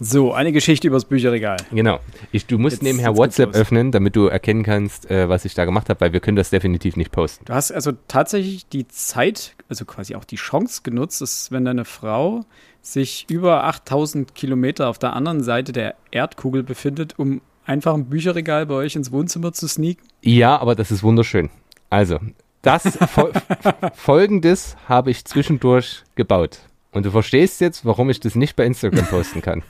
So, eine Geschichte übers Bücherregal. Genau. Ich, du musst Jetzt- nebenher jetzt WhatsApp öffnen, damit du erkennen kannst, äh, was ich da gemacht habe, weil wir können das definitiv nicht posten. Du hast also tatsächlich die Zeit, also quasi auch die Chance genutzt, dass wenn deine Frau sich über 8000 Kilometer auf der anderen Seite der Erdkugel befindet, um einfach ein Bücherregal bei euch ins Wohnzimmer zu sneaken. Ja, aber das ist wunderschön. Also, das fol folgendes habe ich zwischendurch gebaut. Und du verstehst jetzt, warum ich das nicht bei Instagram posten kann.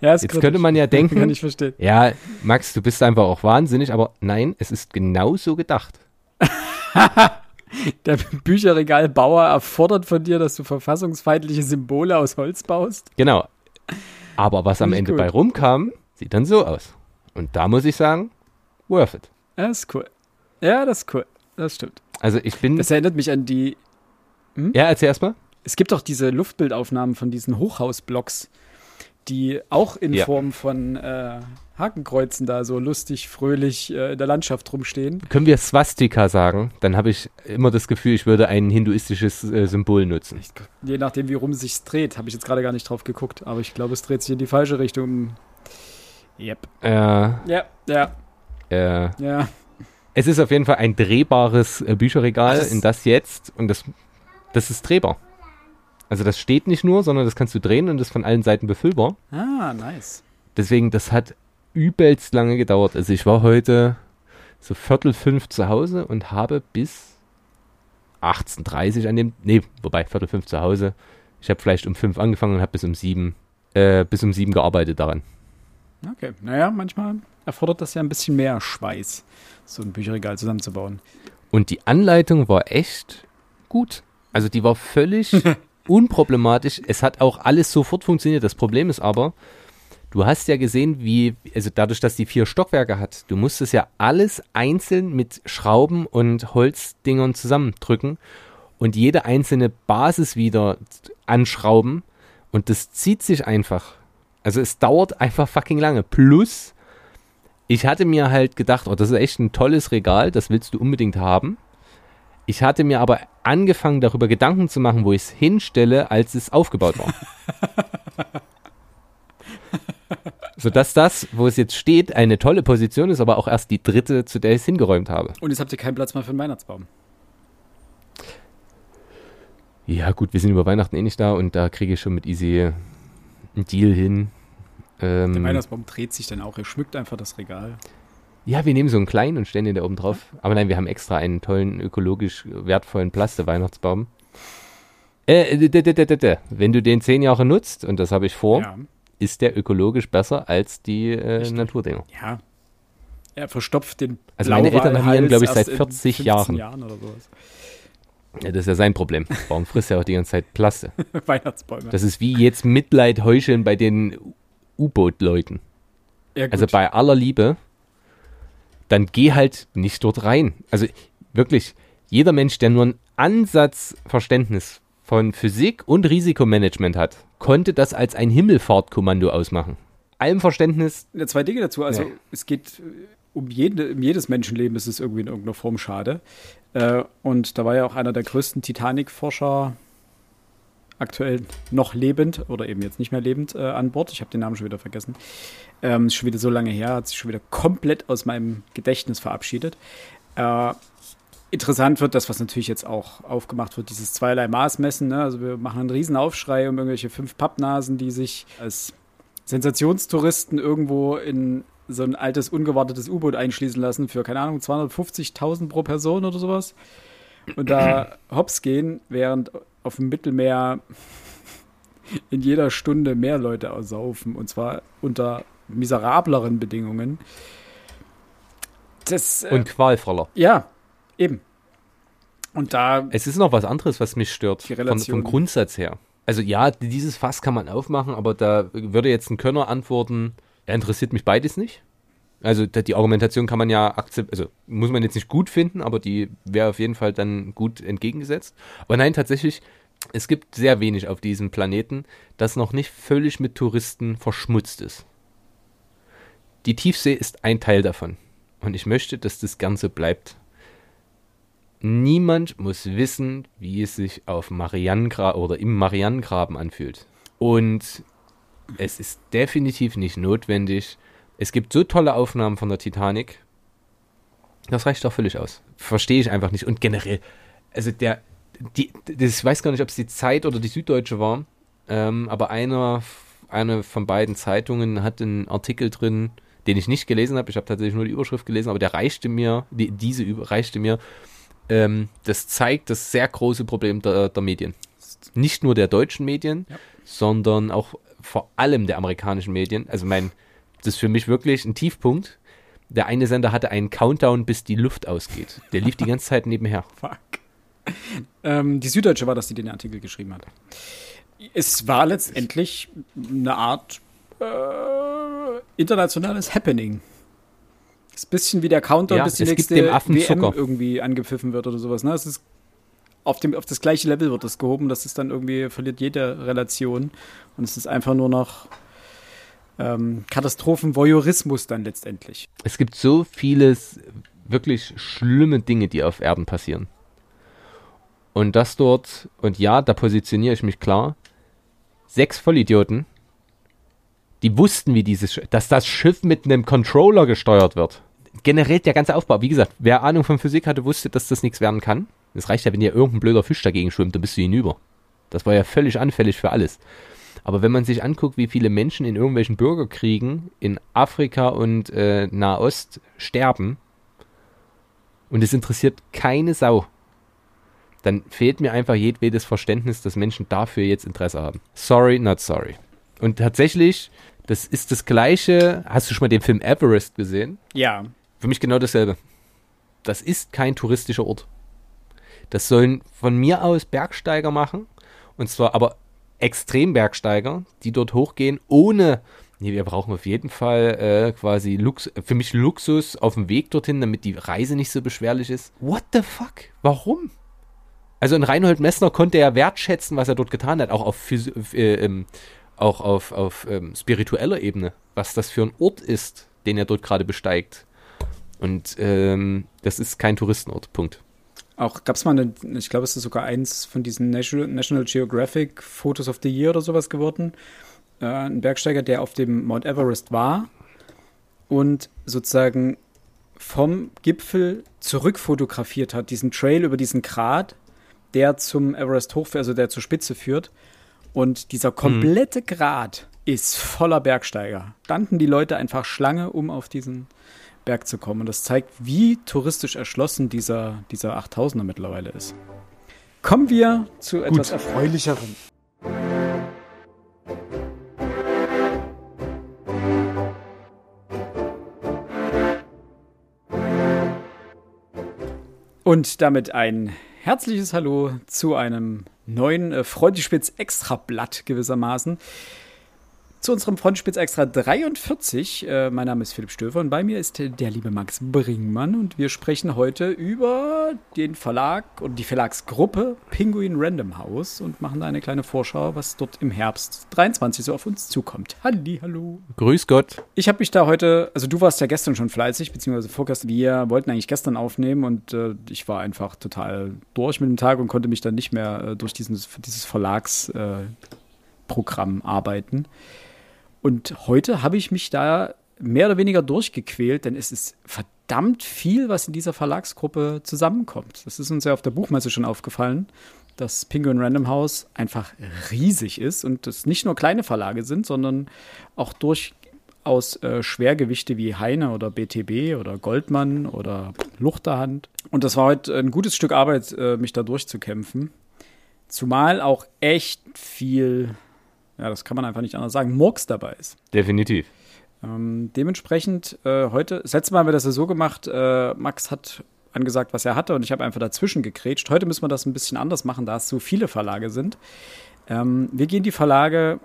Ja, Jetzt könnte man ja denken, Kann ich verstehen. ja, Max, du bist einfach auch wahnsinnig, aber nein, es ist genau so gedacht. Der Bücherregalbauer erfordert von dir, dass du verfassungsfeindliche Symbole aus Holz baust. Genau. Aber was am Ende gut. bei rumkam, sieht dann so aus. Und da muss ich sagen, worth it. Ja, das ist cool. Ja, das ist cool. Das stimmt. Also ich bin. Das erinnert mich an die. ja, erzähl erstmal. Es gibt auch diese Luftbildaufnahmen von diesen Hochhausblocks, die auch in Ja. Form von äh, Hakenkreuzen da so lustig, fröhlich äh, in der Landschaft rumstehen. Können wir Swastika sagen? Dann habe ich immer das Gefühl, ich würde ein hinduistisches äh, Symbol nutzen. Je nachdem, wie rum es sich dreht, habe ich jetzt gerade gar nicht drauf geguckt, aber ich glaube, es dreht sich in die falsche Richtung. Yep. Äh, Ja, ja, äh, ja. es ist auf jeden Fall ein drehbares äh, Bücherregal, Ach, das- in das jetzt, und das, das ist drehbar. Also das steht nicht nur, sondern das kannst du drehen und ist von allen Seiten befüllbar. Ah, nice. Deswegen, das hat übelst lange gedauert. Also ich war heute so Viertel fünf zu Hause und habe bis 18.30 an dem, nee, wobei Viertel fünf zu Hause. Ich habe vielleicht um fünf angefangen und habe bis um sieben, äh, bis um sieben gearbeitet daran. Okay, naja, manchmal erfordert das ja ein bisschen mehr Schweiß, so ein Bücherregal zusammenzubauen. Und die Anleitung war echt gut. Also die war völlig unproblematisch. Es hat auch alles sofort funktioniert. Das Problem ist aber, du hast ja gesehen, wie, also dadurch, dass die vier Stockwerke hat, du musstest ja alles einzeln mit Schrauben und Holzdingern zusammendrücken und jede einzelne Basis wieder anschrauben. Und das zieht sich einfach. Also es dauert einfach fucking lange. Plus, ich hatte mir halt gedacht, oh, das ist echt ein tolles Regal, das willst du unbedingt haben. Ich hatte mir aber angefangen, darüber Gedanken zu machen, wo ich es hinstelle, als es aufgebaut war. Sodass das, wo es jetzt steht, eine tolle Position ist, aber auch erst die dritte, zu der ich es hingeräumt habe. Und jetzt habt ihr keinen Platz mehr für einen Weihnachtsbaum. Ja, gut, wir sind über Weihnachten eh nicht da und da kriege ich schon mit Easy einen Deal hin. Der Ähm, Weihnachtsbaum dreht sich dann auch, er schmückt einfach das Regal. Ja, wir nehmen so einen kleinen und stellen den da oben drauf. Aber nein, wir haben extra einen tollen, ökologisch wertvollen Plaste-Weihnachtsbaum. Äh, d- d- d- wenn du den zehn Jahre nutzt, und das habe ich vor, Ja, ist der ökologisch besser als die äh. Naturdinger. ja. Er verstopft den Also meine Eltern haben ihn, glaube ich, seit in 40 15 Jahren. Jahren. Ja, das ist ja sein Problem. Warum frisst er auch die ganze Zeit Plaste? Weihnachtsbäume. Das ist wie jetzt Mitleid heucheln bei den U-Boot-Leuten. ja. Also bei aller Liebe, dann geh halt nicht dort rein. Also wirklich, jeder Mensch, der nur einen Ansatz Verständnis von Physik und Risikomanagement hat, konnte das als ein Himmelfahrtkommando ausmachen. Allem Verständnis, Ja, zwei Dinge dazu. Also Nee. es geht äh, um, jede, um jedes Menschenleben ist es irgendwie in irgendeiner Form schade. Äh, und da war ja auch einer der größten Titanic-Forscher aktuell noch lebend oder eben jetzt nicht mehr lebend äh, an Bord. Ich habe den Namen schon wieder vergessen. Ähm, ist schon wieder so lange her, hat sich schon wieder komplett aus meinem Gedächtnis verabschiedet. Äh, interessant wird das, was natürlich jetzt auch aufgemacht wird, dieses zweierlei Maßmessen. Ne? Also wir machen einen riesen Aufschrei um irgendwelche fünf Pappnasen, die sich als Sensationstouristen irgendwo in so ein altes, ungewartetes U-Boot einschließen lassen für, keine Ahnung, 250.000 pro Person oder sowas. Und da hops gehen, während auf dem Mittelmeer in jeder Stunde mehr Leute ersaufen. Und zwar unter miserableren Bedingungen. Das, äh, und qualvoller. ja, eben. Und da, Es ist noch was anderes, was mich stört, von, vom Grundsatz her. Also ja, dieses Fass kann man aufmachen, aber da würde jetzt ein Könner antworten, er interessiert mich beides nicht. Also die Argumentation kann man ja akzeptieren, also muss man jetzt nicht gut finden, aber die wäre auf jeden Fall dann gut entgegengesetzt. Aber nein, tatsächlich, es gibt sehr wenig auf diesem Planeten, das noch nicht völlig mit Touristen verschmutzt ist. Die Tiefsee ist ein Teil davon. Und ich möchte, dass das Ganze bleibt. Niemand muss wissen, wie es sich auf Marianengra oder im Marianengraben anfühlt. Und es ist definitiv nicht notwendig. Es gibt so tolle Aufnahmen von der Titanic. Das reicht auch völlig aus. Verstehe ich einfach nicht. Und generell, also der, die, das, ich weiß gar nicht, ob es die Zeit oder die Süddeutsche war, ähm, aber einer, eine von beiden Zeitungen hat einen Artikel drin, den ich nicht gelesen habe. Ich habe tatsächlich nur die Überschrift gelesen, aber der reichte mir, die, diese reichte mir. Ähm, das zeigt das sehr große Problem der, der Medien. Nicht nur der deutschen Medien, ja. sondern auch vor allem der amerikanischen Medien. Also mein, das ist für mich wirklich ein Tiefpunkt. Der eine Sender hatte einen Countdown, bis die Luft ausgeht. Der lief die ganze Zeit nebenher. Fuck. Ähm, die Süddeutsche war das, die den Artikel geschrieben hat. Es war letztendlich eine Art äh, internationales Happening. Das ist ein bisschen wie der Countdown, ja, bis die nächste WM irgendwie angepfiffen wird oder sowas. Ne? Es ist auf, dem, auf das gleiche Level wird das gehoben. Das ist dann irgendwie, verliert jede Relation. Und es ist einfach nur noch ähm, Katastrophenvoyeurismus dann letztendlich. Es gibt so vieles wirklich schlimme Dinge, die auf Erden passieren. Und das dort, und ja, da positioniere ich mich klar, sechs Vollidioten, die wussten, wie dieses, dass das Schiff mit einem Controller gesteuert wird. Generell der ganze Aufbau, wie gesagt, wer Ahnung von Physik hatte, wusste, dass das nichts werden kann. Es reicht ja, wenn dir irgendein blöder Fisch dagegen schwimmt, dann bist du hinüber. Das war ja völlig anfällig für alles. Aber wenn man sich anguckt, wie viele Menschen in irgendwelchen Bürgerkriegen in Afrika und äh, Nahost sterben, und es interessiert keine Sau, dann fehlt mir einfach jedwedes Verständnis, dass Menschen dafür jetzt Interesse haben. Sorry, not sorry. Und tatsächlich, das ist das gleiche. Hast du schon mal den Film Everest gesehen? Ja. Für mich genau dasselbe. Das ist kein touristischer Ort. Das sollen von mir aus Bergsteiger machen. Und zwar aber Extrembergsteiger, die dort hochgehen, ohne. Nee, wir brauchen auf jeden Fall äh, quasi Lux für mich Luxus auf dem Weg dorthin, damit die Reise nicht so beschwerlich ist. What the fuck? Warum? Also ein Reinhold Messner konnte ja wertschätzen, was er dort getan hat, auch auf, äh, ähm, auch auf, auf ähm, spiritueller Ebene, was das für ein Ort ist, den er dort gerade besteigt. Und ähm, das ist kein Touristenort, Punkt. Auch gab es mal eine, ich glaube, es ist sogar eins von diesen National, National Geographic Photos of the Year oder sowas geworden. Äh, ein Bergsteiger, der auf dem Mount Everest war und sozusagen vom Gipfel zurückfotografiert hat, diesen Trail über diesen Grat, der zum Everest hoch, also der zur Spitze führt. Und dieser komplette mhm. Grat ist voller Bergsteiger. Standen die Leute einfach Schlange, um auf diesen Berg zu kommen. Und das zeigt, wie touristisch erschlossen dieser, dieser 8000er mittlerweile ist. Kommen wir zu etwas Gut. Erfreulicherem. Und damit ein herzliches Hallo zu einem neuen äh, Freundespitz Extrablatt gewissermaßen zu unserem Frontspitz Extra 43. Äh, mein Name ist Philipp Stöfer und bei mir ist der liebe Max Bringmann und wir sprechen heute über den Verlag und die Verlagsgruppe Penguin Random House und machen da eine kleine Vorschau, was dort im Herbst 23 so auf uns zukommt. Halli, hallo. Grüß Gott. Ich habe mich da heute, also du warst ja gestern schon fleißig, beziehungsweise vorgestern. Wir wollten eigentlich gestern aufnehmen und äh, ich war einfach total durch mit dem Tag und konnte mich dann nicht mehr äh, durch diesen, dieses Verlagsprogramm äh, arbeiten. Und heute habe ich mich da mehr oder weniger durchgequält, denn es ist verdammt viel, was in dieser Verlagsgruppe zusammenkommt. Das ist uns ja auf der Buchmesse schon aufgefallen, dass Penguin Random House einfach riesig ist und es nicht nur kleine Verlage sind, sondern auch durchaus äh, Schwergewichte wie Heine oder BTB oder Goldmann oder Luchterhand. Und das war heute ein gutes Stück Arbeit, äh, mich da durchzukämpfen. Zumal auch echt viel ja, das kann man einfach nicht anders sagen, Murks dabei ist. Definitiv. Ähm, dementsprechend äh, heute, das letzte Mal haben wir das ja so gemacht, äh, Max hat angesagt, was er hatte und ich habe einfach dazwischen gekrätscht. Heute müssen wir das ein bisschen anders machen, da es so viele Verlage sind. Ähm, wir gehen die Verlage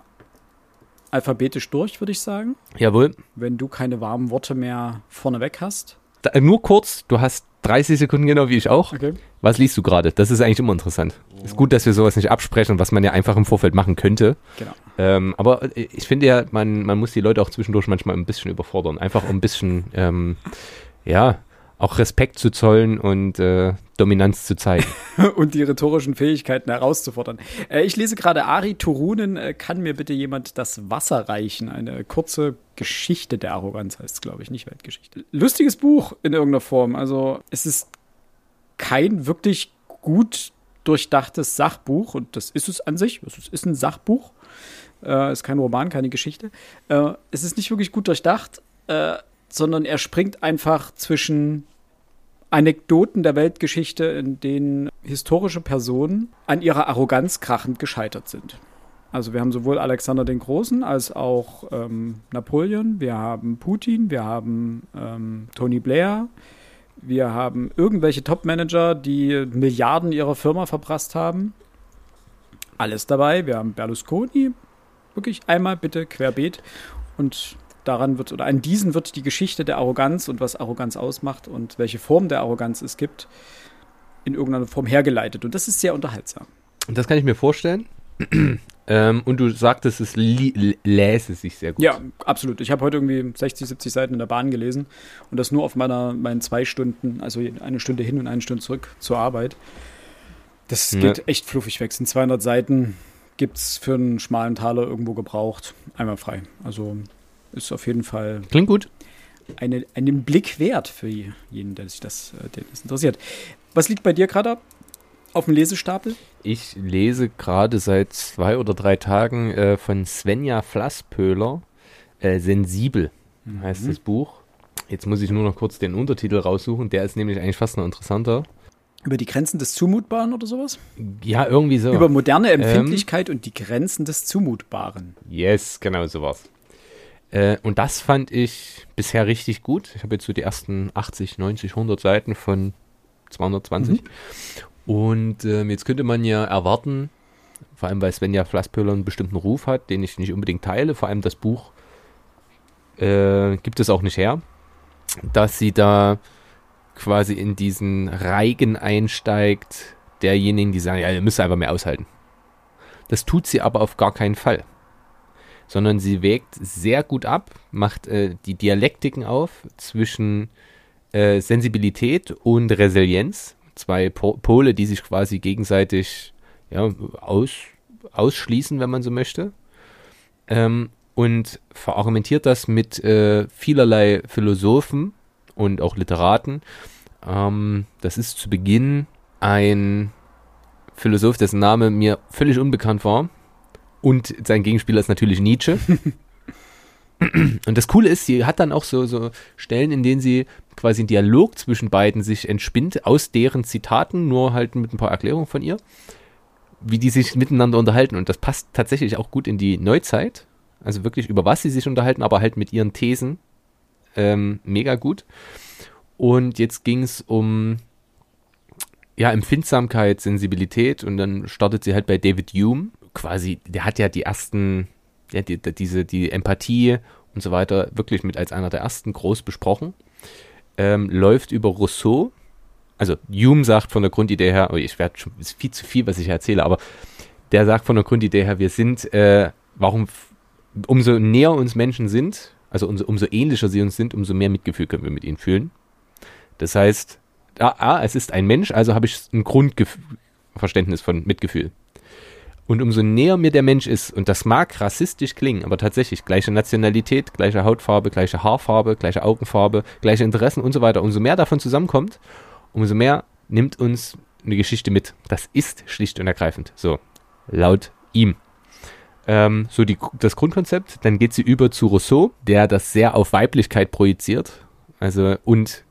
alphabetisch durch, würde ich sagen. Jawohl. Wenn du keine warmen Worte mehr vorneweg hast. Da, nur kurz, du hast 30 Sekunden genau wie ich auch. Okay. Was liest du gerade? Das ist eigentlich immer interessant. Ist gut, dass wir sowas nicht absprechen, was man ja einfach im Vorfeld machen könnte. Genau. Ähm, aber ich finde ja, man, man muss die Leute auch zwischendurch manchmal ein bisschen überfordern. Einfach um ein bisschen, ähm, ja, auch Respekt zu zollen und äh, Dominanz zu zeigen. und die rhetorischen Fähigkeiten herauszufordern. Äh, ich lese gerade Ari Turunen, äh, kann mir bitte jemand das Wasser reichen? Eine kurze Geschichte der Arroganz heißt es, glaube ich, nicht Weltgeschichte. Lustiges Buch in irgendeiner Form. Also es ist kein wirklich gut durchdachtes Sachbuch und das ist es an sich. Es ist ein Sachbuch. Äh, ist kein Roman, keine Geschichte. Äh, es ist nicht wirklich gut durchdacht, äh, sondern er springt einfach zwischen Anekdoten der Weltgeschichte, in denen historische Personen an ihrer Arroganz krachend gescheitert sind. Also wir haben sowohl Alexander den Großen als auch ähm, Napoleon, wir haben Putin, wir haben ähm, Tony Blair, wir haben irgendwelche Top-Manager, die Milliarden ihrer Firma verprasst haben. Alles dabei. Wir haben Berlusconi, wirklich einmal bitte querbeet. Und daran wird, oder an diesen wird die Geschichte der Arroganz und was Arroganz ausmacht und welche Form der Arroganz es gibt, in irgendeiner Form hergeleitet. Und das ist sehr unterhaltsam. Und das kann ich mir vorstellen. Ähm, und du sagtest, es läse sich sehr gut. Ja, absolut. Ich habe heute irgendwie 60, 70 Seiten in der Bahn gelesen und das nur auf meiner, meinen zwei Stunden, also eine Stunde hin und eine Stunde zurück zur Arbeit. Das geht ja. echt fluffig weg. Es sind 200 Seiten, gibt es für einen schmalen Taler irgendwo gebraucht. Einmal frei. Also ist auf jeden Fall. Klingt gut. Eine, einen Blick wert für jeden, der sich das, äh, der das interessiert. Was liegt bei dir gerade auf dem Lesestapel? Ich lese gerade seit zwei oder drei Tagen äh, von Svenja Flasspöhler äh, Sensibel mhm. heißt das Buch. Jetzt muss ich nur noch kurz den Untertitel raussuchen. Der ist nämlich eigentlich fast noch interessanter. Über die Grenzen des Zumutbaren oder sowas? Ja, irgendwie so. Über moderne ähm, Empfindlichkeit ähm, und die Grenzen des Zumutbaren. Yes, genau sowas. Äh, und das fand ich bisher richtig gut. Ich habe jetzt so die ersten 80, 90, 100 Seiten von 220. Mhm. Und äh, jetzt könnte man ja erwarten, vor allem weil Svenja Flasspöhler einen bestimmten Ruf hat, den ich nicht unbedingt teile, vor allem das Buch äh, gibt es auch nicht her, dass sie da quasi in diesen Reigen einsteigt, derjenigen, die sagen, ja, ihr müsst einfach mehr aushalten. Das tut sie aber auf gar keinen Fall. Sondern sie wägt sehr gut ab, macht äh, die Dialektiken auf zwischen äh, Sensibilität und Resilienz. Zwei po Pole, die sich quasi gegenseitig ja, aus, ausschließen, wenn man so möchte. Ähm, und verargumentiert das mit äh, vielerlei Philosophen, und auch Literaten. Ähm, das ist zu Beginn ein Philosoph, dessen Name mir völlig unbekannt war. Und sein Gegenspieler ist natürlich Nietzsche. Und das Coole ist, sie hat dann auch so, so Stellen, in denen sie quasi ein Dialog zwischen beiden sich entspinnt, aus deren Zitaten, nur halt mit ein paar Erklärungen von ihr, wie die sich miteinander unterhalten. Und das passt tatsächlich auch gut in die Neuzeit. Also wirklich über was sie sich unterhalten, aber halt mit ihren Thesen ähm, mega gut. Und jetzt ging es um ja, Empfindsamkeit, Sensibilität und dann startet sie halt bei David Hume. Quasi, der hat ja die ersten, ja, die, diese, die Empathie und so weiter wirklich mit als einer der ersten groß besprochen. Ähm, läuft über Rousseau. Also Hume sagt von der Grundidee her, oh, ich werde schon, ist viel zu viel, was ich erzähle, aber der sagt von der Grundidee her, wir sind, äh, warum, umso näher uns Menschen sind, also umso, umso ähnlicher sie uns sind, umso mehr Mitgefühl können wir mit ihnen fühlen. Das heißt, ah, ah es ist ein Mensch, also habe ich ein Grundverständnis von Mitgefühl. Und umso näher mir der Mensch ist, und das mag rassistisch klingen, aber tatsächlich gleiche Nationalität, gleiche Hautfarbe, gleiche Haarfarbe, gleiche Augenfarbe, gleiche Interessen und so weiter, umso mehr davon zusammenkommt, umso mehr nimmt uns eine Geschichte mit. Das ist schlicht und ergreifend so. Laut ihm ähm, so die, das Grundkonzept. Dann geht sie über zu Rousseau, der das sehr auf Weiblichkeit projiziert. Also und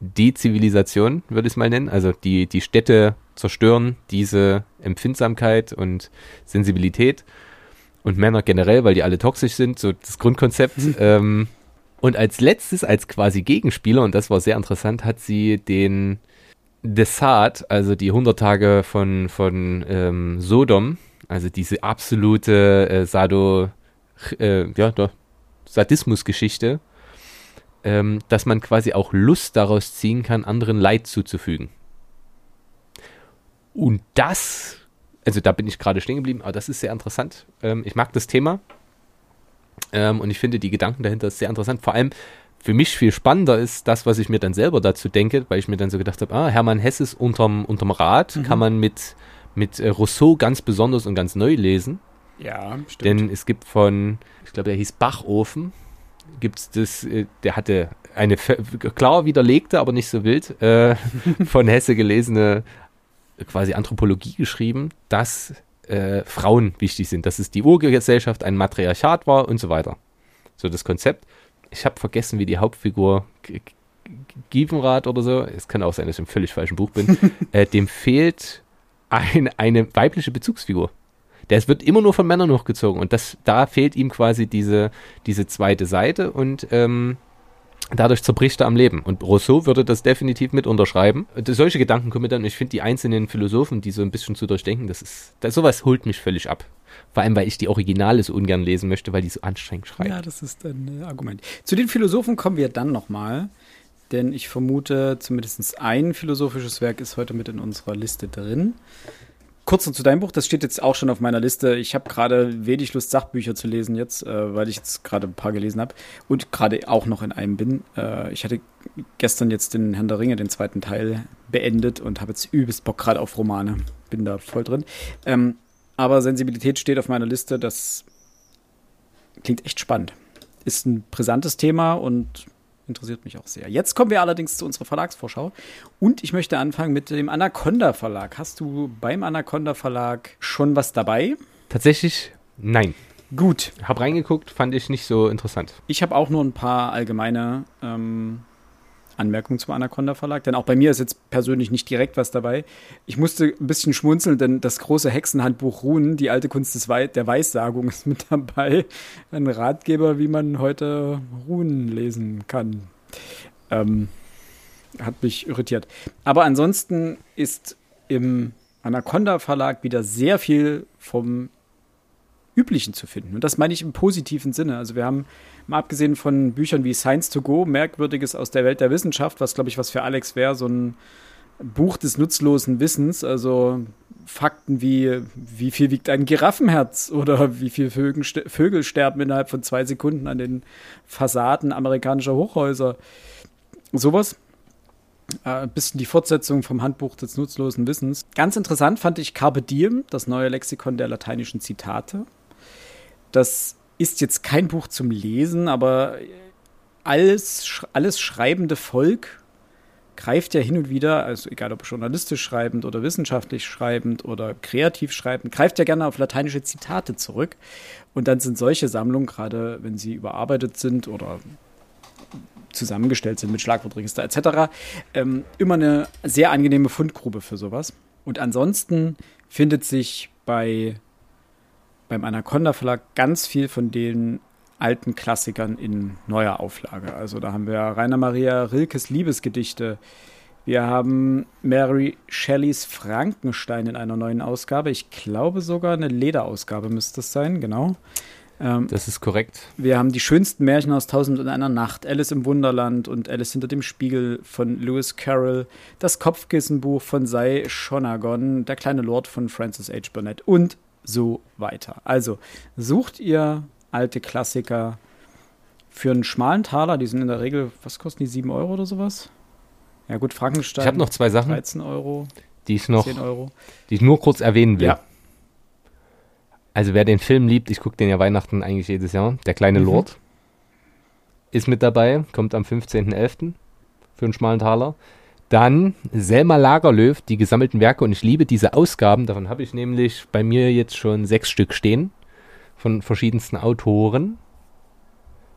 Dezivilisation, würde ich es mal nennen. Also die, die Städte zerstören diese Empfindsamkeit und Sensibilität. Und Männer generell, weil die alle toxisch sind, so das Grundkonzept. Ähm, und als letztes, als quasi Gegenspieler, und das war sehr interessant, hat sie den Desart, also die 100 Tage von, von ähm, Sodom, also diese absolute äh, Sado, äh, ja, doch, Sadismusgeschichte, ähm, dass man quasi auch Lust daraus ziehen kann, anderen Leid zuzufügen. Und das, also da bin ich gerade stehen geblieben, aber das ist sehr interessant. Ähm, ich mag das Thema ähm, und ich finde die Gedanken dahinter sehr interessant. Vor allem für mich viel spannender ist das, was ich mir dann selber dazu denke, weil ich mir dann so gedacht habe, ah, Hermann Hesses unterm, unterm Rad mhm. kann man mit, mit äh, Rousseau ganz besonders und ganz neu lesen. Ja, stimmt. Denn es gibt von, ich glaube, der hieß Bachofen, gibt es das, äh, der hatte eine klar widerlegte, aber nicht so wild, äh, von Hesse gelesene quasi Anthropologie geschrieben, dass äh, Frauen wichtig sind, dass es die Urgesellschaft ein Matriarchat war und so weiter. So das Konzept. Ich habe vergessen, wie die Hauptfigur Givenrad oder so, es kann auch sein, dass ich im völlig falschen Buch bin, äh, dem fehlt ein, eine weibliche Bezugsfigur. Der wird immer nur von Männern hochgezogen und das, da fehlt ihm quasi diese, diese zweite Seite und ähm, dadurch zerbricht er am Leben. Und Rousseau würde das definitiv mit unterschreiben. Solche Gedanken kommen dann, ich finde die einzelnen Philosophen, die so ein bisschen zu durchdenken, das ist, das, sowas holt mich völlig ab. Vor allem, weil ich die Originale so ungern lesen möchte, weil die so anstrengend schreiben. Ja, das ist ein äh, Argument. Zu den Philosophen kommen wir dann nochmal, denn ich vermute, zumindest ein philosophisches Werk ist heute mit in unserer Liste drin. Kurz noch zu deinem Buch, das steht jetzt auch schon auf meiner Liste. Ich habe gerade wenig Lust, Sachbücher zu lesen jetzt, äh, weil ich jetzt gerade ein paar gelesen habe und gerade auch noch in einem bin. Äh, ich hatte gestern jetzt den Herrn der Ringe, den zweiten Teil, beendet und habe jetzt übelst Bock gerade auf Romane. Bin da voll drin. Ähm, aber Sensibilität steht auf meiner Liste. Das klingt echt spannend. Ist ein brisantes Thema und interessiert mich auch sehr. Jetzt kommen wir allerdings zu unserer Verlagsvorschau. Und ich möchte anfangen mit dem Anaconda Verlag. Hast du beim Anaconda Verlag schon was dabei? Tatsächlich nein. Gut. Hab reingeguckt, fand ich nicht so interessant. Ich habe auch nur ein paar allgemeine ähm, Anmerkung zum Anaconda Verlag, denn auch bei mir ist jetzt persönlich nicht direkt was dabei. Ich musste ein bisschen schmunzeln, denn das große Hexenhandbuch Runen, die alte Kunst des We der Weissagung ist mit dabei. Ein Ratgeber, wie man heute Runen lesen kann. Ähm, hat mich irritiert. Aber ansonsten ist im Anaconda Verlag wieder sehr viel vom Üblichen zu finden. Und das meine ich im positiven Sinne. Also wir haben Mal abgesehen von Büchern wie Science to Go, Merkwürdiges aus der Welt der Wissenschaft, was glaube ich was für Alex wäre, so ein Buch des nutzlosen Wissens, also Fakten wie, wie viel wiegt ein Giraffenherz oder wie viele Vögel, Vögel sterben innerhalb von zwei Sekunden an den Fassaden amerikanischer Hochhäuser. Sowas. Äh, bisschen die Fortsetzung vom Handbuch des nutzlosen Wissens. Ganz interessant fand ich Carpe Diem, das neue Lexikon der lateinischen Zitate. Das ist jetzt kein Buch zum Lesen, aber alles, alles schreibende Volk greift ja hin und wieder, also egal ob journalistisch schreibend oder wissenschaftlich schreibend oder kreativ schreibend, greift ja gerne auf lateinische Zitate zurück. Und dann sind solche Sammlungen, gerade wenn sie überarbeitet sind oder zusammengestellt sind mit Schlagwortregister etc., ähm, immer eine sehr angenehme Fundgrube für sowas. Und ansonsten findet sich bei beim Anaconda Verlag ganz viel von den alten Klassikern in neuer Auflage. Also da haben wir Rainer Maria Rilkes Liebesgedichte. Wir haben Mary Shelleys Frankenstein in einer neuen Ausgabe. Ich glaube sogar eine Lederausgabe müsste es sein, genau. Ähm, das ist korrekt. Wir haben die schönsten Märchen aus Tausend und einer Nacht, Alice im Wunderland und Alice hinter dem Spiegel von Lewis Carroll, das Kopfkissenbuch von Sei Shonagon, der kleine Lord von Francis H. Burnett und so weiter. Also sucht ihr alte Klassiker für einen schmalen Taler, die sind in der Regel, was kosten die, 7 Euro oder sowas? Ja gut, Frankenstein. Ich habe noch zwei Sachen. 13 Euro. Die ich noch, 10 Euro. die ich nur kurz erwähnen will. Ja. Also wer den Film liebt, ich gucke den ja Weihnachten eigentlich jedes Jahr, Der kleine mhm. Lord ist mit dabei, kommt am 15.11. für einen schmalen Taler. Dann Selma Lagerlöw, die gesammelten Werke. Und ich liebe diese Ausgaben. Davon habe ich nämlich bei mir jetzt schon sechs Stück stehen. Von verschiedensten Autoren.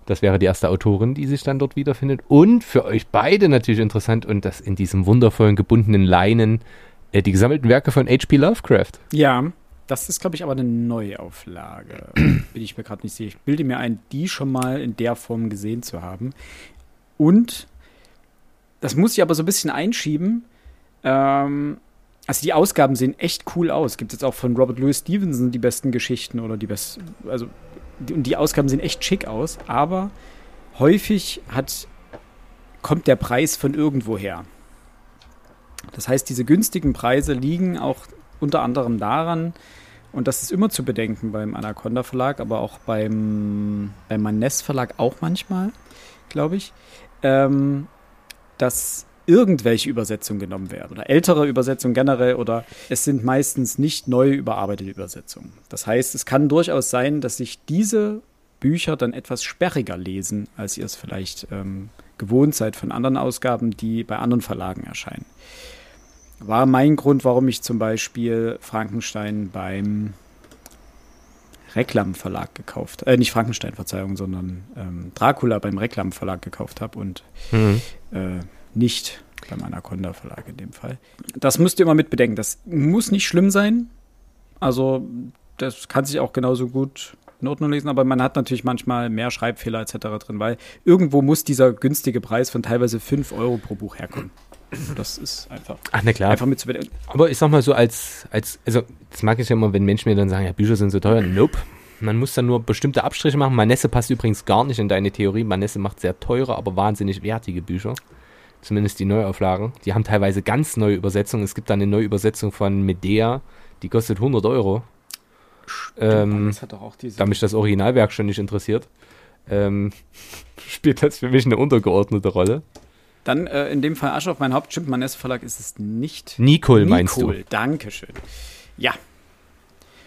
Das wäre die erste Autorin, die sich dann dort wiederfindet. Und für euch beide natürlich interessant und das in diesem wundervollen gebundenen Leinen äh, die gesammelten Werke von H.P. Lovecraft. Ja, das ist, glaube ich, aber eine Neuauflage. Bin ich mir gerade nicht sicher. Ich bilde mir ein, die schon mal in der Form gesehen zu haben. Und das muss ich aber so ein bisschen einschieben. Ähm, also die Ausgaben sehen echt cool aus. Gibt jetzt auch von Robert Louis Stevenson die besten Geschichten oder die besten, also die, und die Ausgaben sehen echt schick aus, aber häufig hat kommt der Preis von irgendwoher. Das heißt, diese günstigen Preise liegen auch unter anderem daran, und das ist immer zu bedenken beim Anaconda Verlag, aber auch beim, beim Maness Verlag auch manchmal, glaube ich, ähm, dass irgendwelche Übersetzungen genommen werden oder ältere Übersetzungen generell oder es sind meistens nicht neu überarbeitete Übersetzungen. Das heißt, es kann durchaus sein, dass sich diese Bücher dann etwas sperriger lesen, als ihr es vielleicht ähm, gewohnt seid von anderen Ausgaben, die bei anderen Verlagen erscheinen. War mein Grund, warum ich zum Beispiel Frankenstein beim Reklam Verlag gekauft, äh, nicht Frankenstein, Verzeihung, sondern ähm, Dracula beim Reklam Verlag gekauft habe und mhm. äh, nicht beim Anaconda Verlag in dem Fall. Das müsst ihr immer mit bedenken. Das muss nicht schlimm sein. Also, das kann sich auch genauso gut in Ordnung lesen, aber man hat natürlich manchmal mehr Schreibfehler etc. drin, weil irgendwo muss dieser günstige Preis von teilweise 5 Euro pro Buch herkommen. Das ist einfach, Ach, na klar. einfach mit zu bedenken. Aber ich sag mal so, als, als, also, das mag ich ja immer, wenn Menschen mir dann sagen, ja, Bücher sind so teuer. Nope. Man muss dann nur bestimmte Abstriche machen. Manesse passt übrigens gar nicht in deine Theorie. Manesse macht sehr teure, aber wahnsinnig wertige Bücher. Zumindest die Neuauflagen. Die haben teilweise ganz neue Übersetzungen. Es gibt da eine Neuübersetzung von Medea, die kostet 100 Euro. Ähm, da mich das Originalwerk schon nicht interessiert, ähm, spielt das für mich eine untergeordnete Rolle. Dann äh, in dem Fall Asche auf mein Haupt. Stimmt, Manesse Verlag ist es nicht. Nicole, meinst du? Dankeschön. Ja.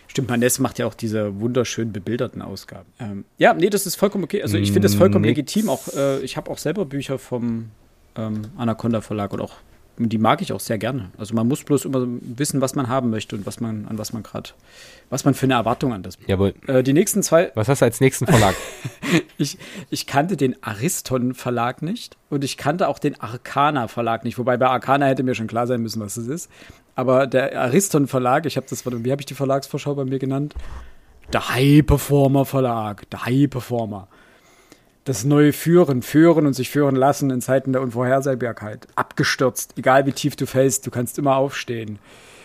Stimmt, Manesse macht ja auch diese wunderschön bebilderten Ausgaben. Ähm, ja, nee, das ist vollkommen okay. Also ich finde das vollkommen Nix. legitim. Auch äh, ich habe auch selber Bücher vom ähm, Anaconda Verlag und auch die mag ich auch sehr gerne. Also man muss bloß immer wissen, was man haben möchte und was man, an was man gerade, was man für eine Erwartung an das. Jawohl. Äh, die nächsten zwei. Was hast du als nächsten Verlag? ich, ich kannte den Ariston Verlag nicht und ich kannte auch den Arcana Verlag nicht. Wobei bei Arcana hätte mir schon klar sein müssen, was das ist. Aber der Ariston Verlag, ich habe das, wie habe ich die Verlagsvorschau bei mir genannt? Der High Performer Verlag, der High Performer das neue Führen, Führen und sich führen lassen in Zeiten der Unvorhersehbarkeit. Abgestürzt, egal wie tief du fällst, du kannst immer aufstehen.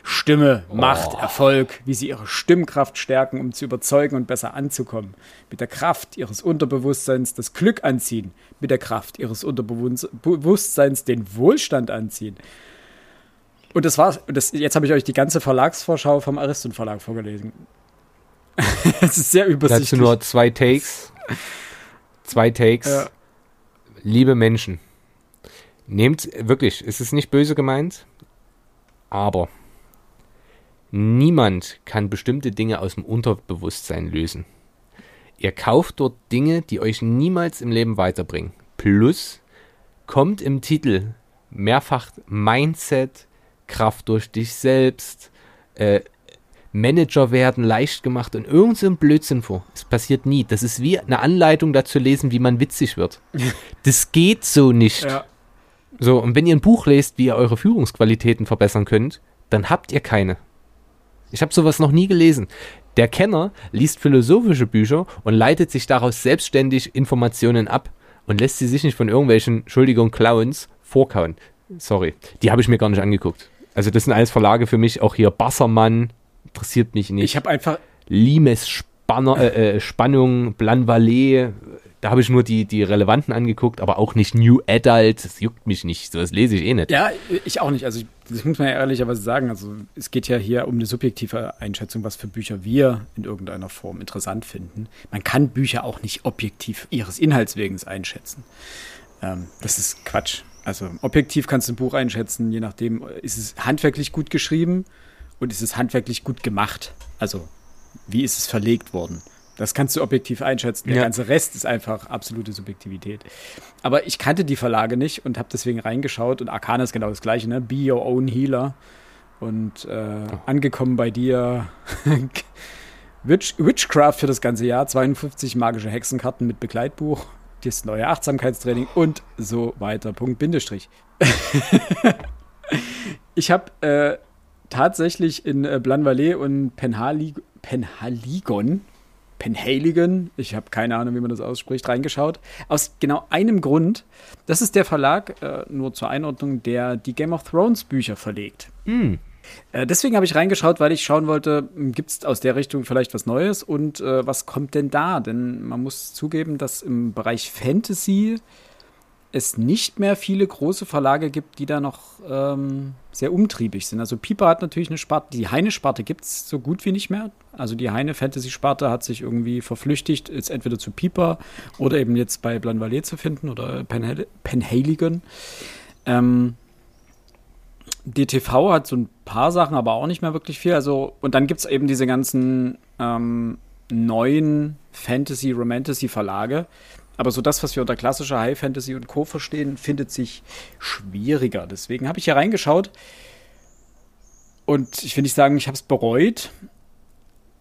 Stimme, Macht, oh. Erfolg, wie sie ihre Stimmkraft stärken, um zu überzeugen und besser anzukommen. Mit der Kraft ihres Unterbewusstseins das Glück anziehen. Mit der Kraft ihres Unterbewusstseins den Wohlstand anziehen. Und das war's. Das, jetzt habe ich euch die ganze Verlagsvorschau vom Ariston Verlag vorgelesen. Es ist sehr übersichtlich. Dazu nur zwei Takes. Zwei Takes. Ja. Liebe Menschen, nehmt wirklich, es ist nicht böse gemeint, aber niemand kann bestimmte Dinge aus dem Unterbewusstsein lösen. Ihr kauft dort Dinge, die euch niemals im Leben weiterbringen. Plus kommt im Titel mehrfach Mindset, Kraft durch dich selbst, äh, Manager werden leicht gemacht und irgend so ein Blödsinn vor. Es passiert nie. Das ist wie eine Anleitung dazu lesen, wie man witzig wird. Das geht so nicht. Ja. So, und wenn ihr ein Buch lest, wie ihr eure Führungsqualitäten verbessern könnt, dann habt ihr keine. Ich habe sowas noch nie gelesen. Der Kenner liest philosophische Bücher und leitet sich daraus selbstständig Informationen ab und lässt sie sich nicht von irgendwelchen, Entschuldigung, Clowns vorkauen. Sorry, die habe ich mir gar nicht angeguckt. Also das sind alles Verlage für mich, auch hier Bassermann, interessiert mich nicht. Ich habe einfach. Limes Spanner, äh, äh Spannung, Blanvalet, da habe ich nur die, die relevanten angeguckt, aber auch nicht New Adult, das juckt mich nicht, so das lese ich eh nicht. Ja, ich auch nicht. Also ich, das muss man ja ehrlicherweise sagen. Also es geht ja hier um eine subjektive Einschätzung, was für Bücher wir in irgendeiner Form interessant finden. Man kann Bücher auch nicht objektiv ihres Inhalts wegen einschätzen. Ähm, das ist Quatsch. Also objektiv kannst du ein Buch einschätzen, je nachdem, ist es handwerklich gut geschrieben, und ist es handwerklich gut gemacht? Also, wie ist es verlegt worden? Das kannst du objektiv einschätzen. Der ja. ganze Rest ist einfach absolute Subjektivität. Aber ich kannte die Verlage nicht und habe deswegen reingeschaut. Und Arcana ist genau das gleiche, ne? Be Your Own Healer. Und äh, oh. angekommen bei dir Witch Witchcraft für das ganze Jahr. 52 magische Hexenkarten mit Begleitbuch. Das neue Achtsamkeitstraining und so weiter. Punkt, Bindestrich. ich habe äh, tatsächlich in äh, Blanvalet und Penhalig Penhaligon, Penhaligon, ich habe keine Ahnung, wie man das ausspricht, reingeschaut. Aus genau einem Grund. Das ist der Verlag, äh, nur zur Einordnung, der die Game of Thrones Bücher verlegt. Mm. Äh, deswegen habe ich reingeschaut, weil ich schauen wollte, hm, gibt es aus der Richtung vielleicht was Neues und äh, was kommt denn da? Denn man muss zugeben, dass im Bereich Fantasy es nicht mehr viele große Verlage gibt, die da noch ähm, sehr umtriebig sind. Also Piper hat natürlich eine Sparte, die Heine-Sparte gibt es so gut wie nicht mehr. Also die Heine-Fantasy-Sparte hat sich irgendwie verflüchtigt, ist entweder zu Piper oder eben jetzt bei Blanvalet zu finden oder Penhaligon. Ähm, DTV hat so ein paar Sachen, aber auch nicht mehr wirklich viel. Also, und dann gibt es eben diese ganzen ähm, neuen Fantasy-Romantasy-Verlage, aber so das, was wir unter klassischer High Fantasy und Co. verstehen, findet sich schwieriger. Deswegen habe ich hier reingeschaut und ich will nicht sagen, ich habe es bereut,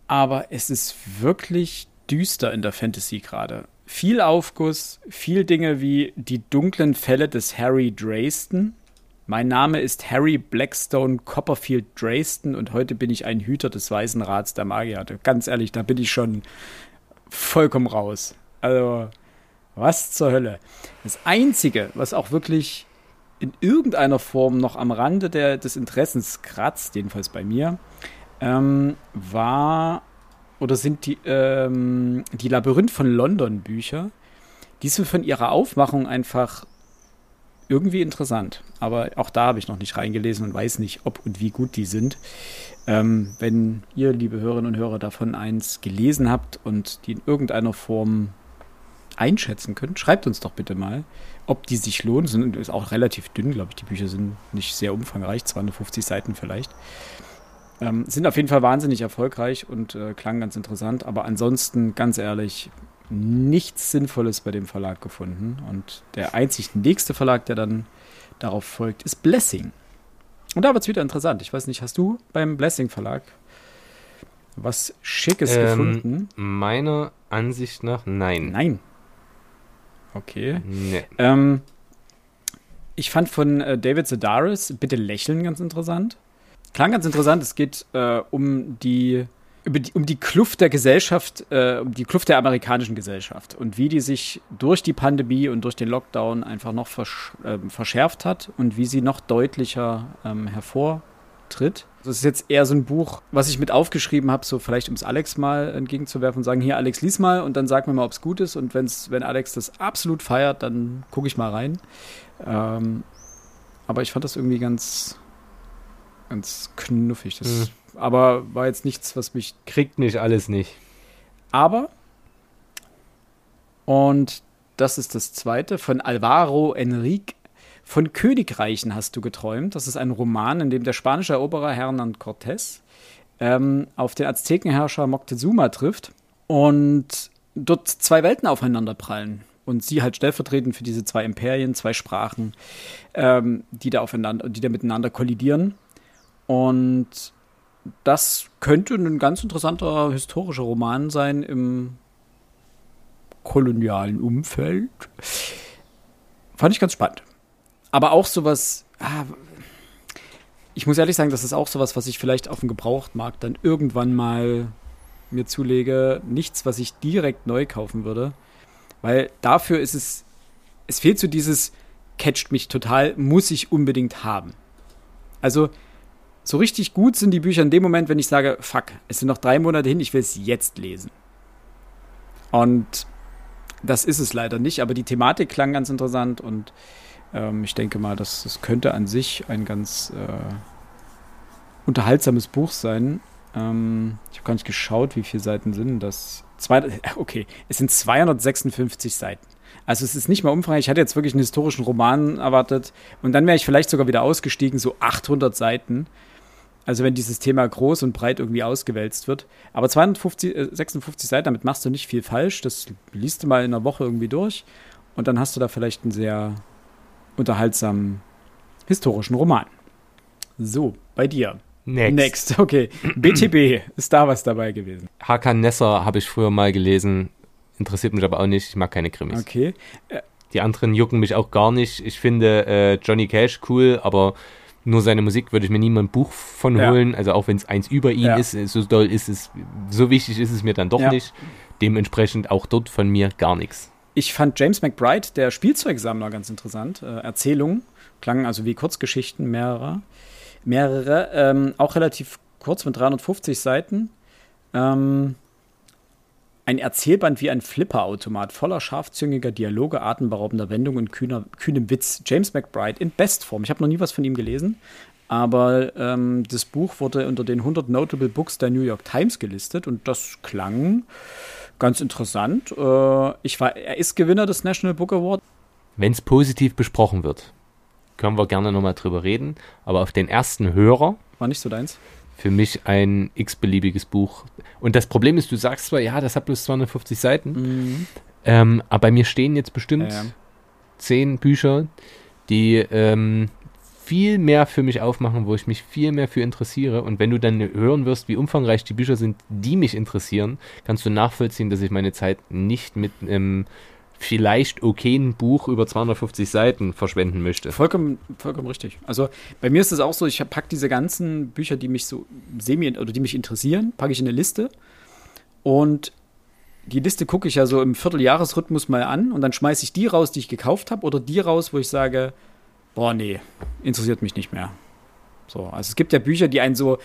aber es ist wirklich düster in der Fantasy gerade. Viel Aufguss, viel Dinge wie die dunklen Fälle des Harry Dresden. Mein Name ist Harry Blackstone Copperfield Dresden und heute bin ich ein Hüter des Weißen Rats der Magier. Ganz ehrlich, da bin ich schon vollkommen raus. Also, was zur Hölle? Das Einzige, was auch wirklich in irgendeiner Form noch am Rande der, des Interessens kratzt, jedenfalls bei mir, ähm, war oder sind die, ähm, die Labyrinth von London Bücher. Die sind von ihrer Aufmachung einfach irgendwie interessant. Aber auch da habe ich noch nicht reingelesen und weiß nicht, ob und wie gut die sind. Ähm, wenn ihr, liebe Hörerinnen und Hörer, davon eins gelesen habt und die in irgendeiner Form einschätzen könnt, schreibt uns doch bitte mal, ob die sich lohnen. Sind ist auch relativ dünn, glaube ich. Die Bücher sind nicht sehr umfangreich, 250 Seiten vielleicht. Ähm, sind auf jeden Fall wahnsinnig erfolgreich und äh, klangen ganz interessant. Aber ansonsten, ganz ehrlich, nichts Sinnvolles bei dem Verlag gefunden. Und der einzig nächste Verlag, der dann darauf folgt, ist Blessing. Und da wird es wieder interessant. Ich weiß nicht, hast du beim Blessing Verlag was Schickes ähm, gefunden? Meiner Ansicht nach nein. Nein. Okay. Nee. Ähm, ich fand von äh, David Sedaris Bitte lächeln ganz interessant. Klang ganz interessant. Es geht äh, um die die, um die Kluft der Gesellschaft, äh, um die Kluft der amerikanischen Gesellschaft und wie die sich durch die Pandemie und durch den Lockdown einfach noch versch äh, verschärft hat und wie sie noch deutlicher ähm, hervortritt. Das ist jetzt eher so ein Buch, was ich mit aufgeschrieben habe, so vielleicht um es Alex mal entgegenzuwerfen und sagen, hier Alex, lies mal und dann sag mir mal, ob es gut ist. Und wenn's, wenn Alex das absolut feiert, dann gucke ich mal rein. Ähm, aber ich fand das irgendwie ganz, ganz knuffig. Das, mhm. Aber war jetzt nichts, was mich. Kriegt nicht alles nicht. Aber, und das ist das zweite, von Alvaro Enrique von Königreichen hast du geträumt. Das ist ein Roman, in dem der spanische Eroberer Hernán Cortés ähm, auf den Aztekenherrscher Moctezuma trifft und dort zwei Welten aufeinanderprallen. Und sie halt stellvertretend für diese zwei Imperien, zwei Sprachen, ähm, die da aufeinander, die da miteinander kollidieren. Und das könnte ein ganz interessanter historischer Roman sein im kolonialen Umfeld. Fand ich ganz spannend aber auch sowas, ah, ich muss ehrlich sagen, das ist auch sowas, was ich vielleicht auf dem Gebrauchtmarkt dann irgendwann mal mir zulege. Nichts, was ich direkt neu kaufen würde. Weil dafür ist es, es fehlt so dieses, catcht mich total, muss ich unbedingt haben. Also, so richtig gut sind die Bücher in dem Moment, wenn ich sage, fuck, es sind noch drei Monate hin, ich will es jetzt lesen. Und das ist es leider nicht, aber die Thematik klang ganz interessant und ähm, ich denke mal, das, das könnte an sich ein ganz äh, unterhaltsames Buch sein. Ähm, ich habe gar nicht geschaut, wie viele Seiten sind das. Zwei, okay, es sind 256 Seiten. Also es ist nicht mal umfangreich. Ich hatte jetzt wirklich einen historischen Roman erwartet und dann wäre ich vielleicht sogar wieder ausgestiegen, so 800 Seiten. Also wenn dieses Thema groß und breit irgendwie ausgewälzt wird. Aber 256 äh, Seiten, damit machst du nicht viel falsch. Das liest du mal in einer Woche irgendwie durch und dann hast du da vielleicht einen sehr unterhaltsamen historischen Roman. So, bei dir. Next. Next, okay. BTB, ist da was dabei gewesen? Hakan Nesser habe ich früher mal gelesen, interessiert mich aber auch nicht, ich mag keine Krimis. Okay. Äh, Die anderen jucken mich auch gar nicht. Ich finde äh, Johnny Cash cool, aber nur seine Musik würde ich mir niemand ein Buch von holen. Ja. Also auch wenn es eins über ihn ja. ist, so doll ist es, so wichtig ist es mir dann doch ja. nicht. Dementsprechend auch dort von mir gar nichts. Ich fand James McBride, der Spielzeugsammler, ganz interessant. Äh, Erzählungen, klangen also wie Kurzgeschichten, mehrere. Mehrere, ähm, auch relativ kurz mit 350 Seiten. Ähm, Ein Erzählband wie ein Flipperautomat voller scharfzüngiger Dialoge, atemberaubender Wendungen und kühner, kühnem Witz. James McBride in Bestform. Ich habe noch nie was von ihm gelesen, aber ähm, das Buch wurde unter den 100 Notable Books der New York Times gelistet und das klang ganz interessant. Äh, ich war, er ist Gewinner des National Book Award. Wenn es positiv besprochen wird, können wir gerne nochmal drüber reden. Aber auf den ersten Hörer. War nicht so deins? Für mich ein x-beliebiges Buch. Und das Problem ist, du sagst zwar, ja, das hat bloß 250 Seiten. Mhm. Ähm, aber bei mir stehen jetzt bestimmt ja, ja. zehn Bücher, die ähm, viel mehr für mich aufmachen, wo ich mich viel mehr für interessiere. Und wenn du dann hören wirst, wie umfangreich die Bücher sind, die mich interessieren, kannst du nachvollziehen, dass ich meine Zeit nicht mit einem vielleicht okayen Buch über 250 Seiten verschwenden möchte. Vollkommen, vollkommen richtig. Also bei mir ist es auch so, ich packe diese ganzen Bücher, die mich so semi oder die mich interessieren, packe ich in eine Liste. Und die Liste gucke ich ja so im Vierteljahresrhythmus mal an und dann schmeiße ich die raus, die ich gekauft habe, oder die raus, wo ich sage, boah, nee, interessiert mich nicht mehr. So, also es gibt ja Bücher, die einen so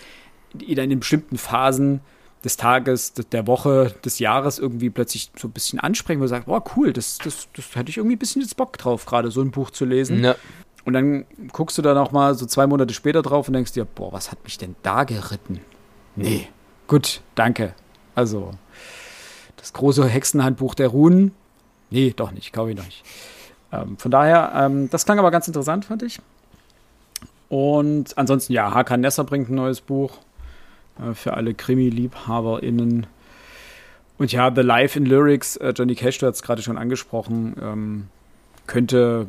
in bestimmten Phasen des Tages, der Woche, des Jahres irgendwie plötzlich so ein bisschen ansprechen, wo man sagt, boah, cool, das, das, das hätte ich irgendwie ein bisschen jetzt Bock drauf, gerade so ein Buch zu lesen. Ja. Und dann guckst du da noch mal so zwei Monate später drauf und denkst dir, boah, was hat mich denn da geritten? Nee, gut, danke. Also, das große Hexenhandbuch der Runen, nee, doch nicht, kaufe ich noch nicht. Ähm, von daher, ähm, das klang aber ganz interessant, fand ich. Und ansonsten, ja, Hakan Nesser bringt ein neues Buch äh, für alle Krimi-LiebhaberInnen. Und ja, The Life in Lyrics, äh, Johnny Cash, du hast es gerade schon angesprochen, ähm, könnte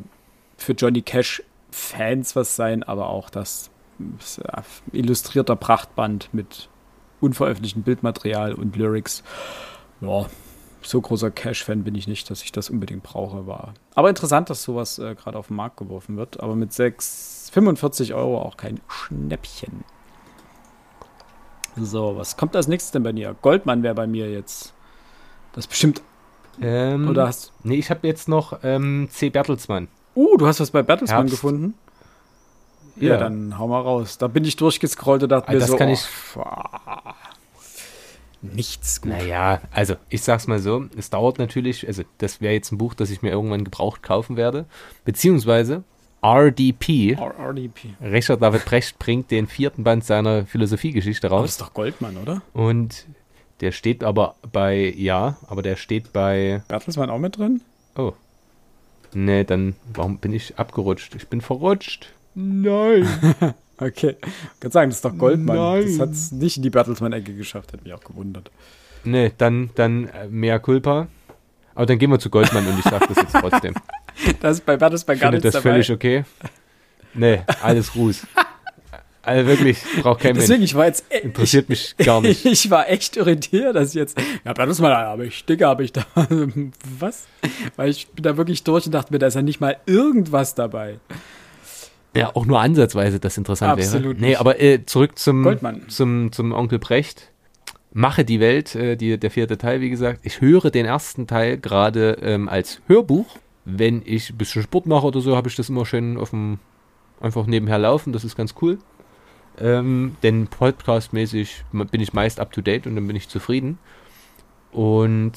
für Johnny Cash-Fans was sein, aber auch das äh, illustrierter Prachtband mit unveröffentlichtem Bildmaterial und Lyrics. Ja, so großer Cash-Fan bin ich nicht, dass ich das unbedingt brauche. War. Aber interessant, dass sowas äh, gerade auf den Markt geworfen wird. Aber mit 6, 45 Euro auch kein Schnäppchen. So, was kommt als nächstes denn bei dir? Goldmann wäre bei mir jetzt. Das bestimmt. Ähm, Oder hast Nee, ich habe jetzt noch ähm, C. Bertelsmann. Uh, du hast was bei Bertelsmann Herbst. gefunden? Ja. ja. dann hau mal raus. Da bin ich durchgescrollt und dachte ah, mir das so, kann oh, ich nichts gut. Naja, also ich sag's mal so, es dauert natürlich, also das wäre jetzt ein Buch, das ich mir irgendwann gebraucht kaufen werde, beziehungsweise RDP, RDP. Richard David Brecht bringt den vierten Band seiner Philosophiegeschichte raus. das ist doch Goldmann, oder? Und der steht aber bei, ja, aber der steht bei... Bertelsmann auch mit drin? Oh. Nee, dann, warum bin ich abgerutscht? Ich bin verrutscht. Nein. Okay. Ich kann sagen, das ist doch Goldmann. Nein. Das hat es nicht in die Bertelsmann-Ecke geschafft, hätte mich auch gewundert. Nee, dann, dann äh, mehr Culpa. Aber dann gehen wir zu Goldmann und ich sage das jetzt trotzdem. Das ist bei Bertelsmann gar nichts das dabei. völlig okay. Nee, alles Ruß. Also wirklich, braucht kein Deswegen, Mensch. ich war jetzt. E- Interessiert ich, mich gar nicht. Ich war echt irritiert, dass ich jetzt. Ja, Bertelsmann habe ich, Dicke habe ich da. Was? Weil ich bin da wirklich durch und dachte mir, da ist ja nicht mal irgendwas dabei. Ja, auch nur ansatzweise das interessant Absolut wäre. Nee, aber äh, zurück zum, zum, zum Onkel Brecht. Mache die Welt, äh, die, der vierte Teil, wie gesagt. Ich höre den ersten Teil gerade ähm, als Hörbuch. Wenn ich ein bisschen Sport mache oder so, habe ich das immer schön auf dem, einfach nebenher laufen. Das ist ganz cool. Ähm, denn podcastmäßig bin ich meist up to date und dann bin ich zufrieden. Und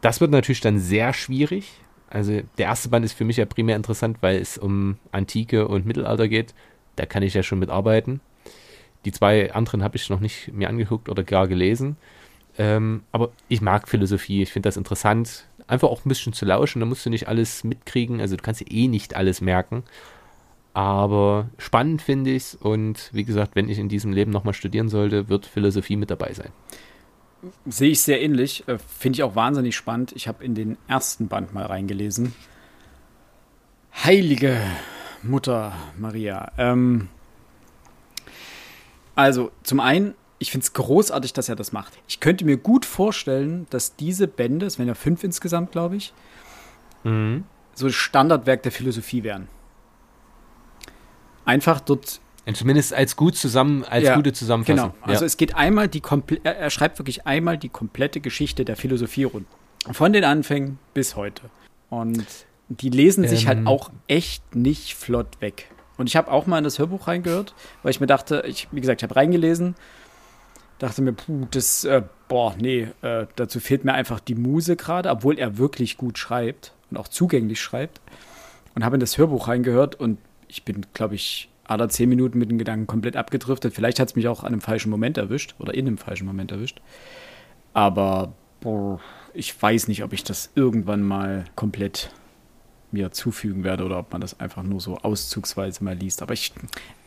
das wird natürlich dann sehr schwierig, also der erste Band ist für mich ja primär interessant, weil es um Antike und Mittelalter geht. Da kann ich ja schon mitarbeiten. Die zwei anderen habe ich noch nicht mir angeguckt oder gar gelesen. Ähm, aber ich mag Philosophie, ich finde das interessant. Einfach auch ein bisschen zu lauschen, da musst du nicht alles mitkriegen. Also du kannst eh nicht alles merken. Aber spannend finde ich es und wie gesagt, wenn ich in diesem Leben nochmal studieren sollte, wird Philosophie mit dabei sein. Sehe ich sehr ähnlich. Äh, Finde ich auch wahnsinnig spannend. Ich habe in den ersten Band mal reingelesen. Heilige Mutter Maria. Ähm, also, zum einen, ich finde es großartig, dass er das macht. Ich könnte mir gut vorstellen, dass diese Bände, es wären ja fünf insgesamt, glaube ich, mhm. so Standardwerk der Philosophie wären. Einfach dort Zumindest als gut zusammen, als ja, gute Zusammenfassung. Genau. Also ja. es geht einmal die er, er schreibt wirklich einmal die komplette Geschichte der Philosophie rund. Von den Anfängen bis heute. Und die lesen sich halt ähm. halt auch echt nicht flott weg. Und ich habe auch mal in das Hörbuch reingehört, weil ich mir dachte, ich, wie gesagt, ich habe reingelesen. Dachte mir, puh, das, äh, boah, nee, äh, dazu fehlt mir einfach die Muse gerade, obwohl er wirklich gut schreibt und auch zugänglich schreibt. Und habe in das Hörbuch reingehört und ich bin, glaube ich, alle zehn Minuten mit den Gedanken komplett abgedriftet. Vielleicht hat es mich auch an einem falschen Moment erwischt oder in einem falschen Moment erwischt. Aber boah, ich weiß nicht, ob ich das irgendwann mal komplett mir zufügen werde oder ob man das einfach nur so auszugsweise mal liest. Aber ich,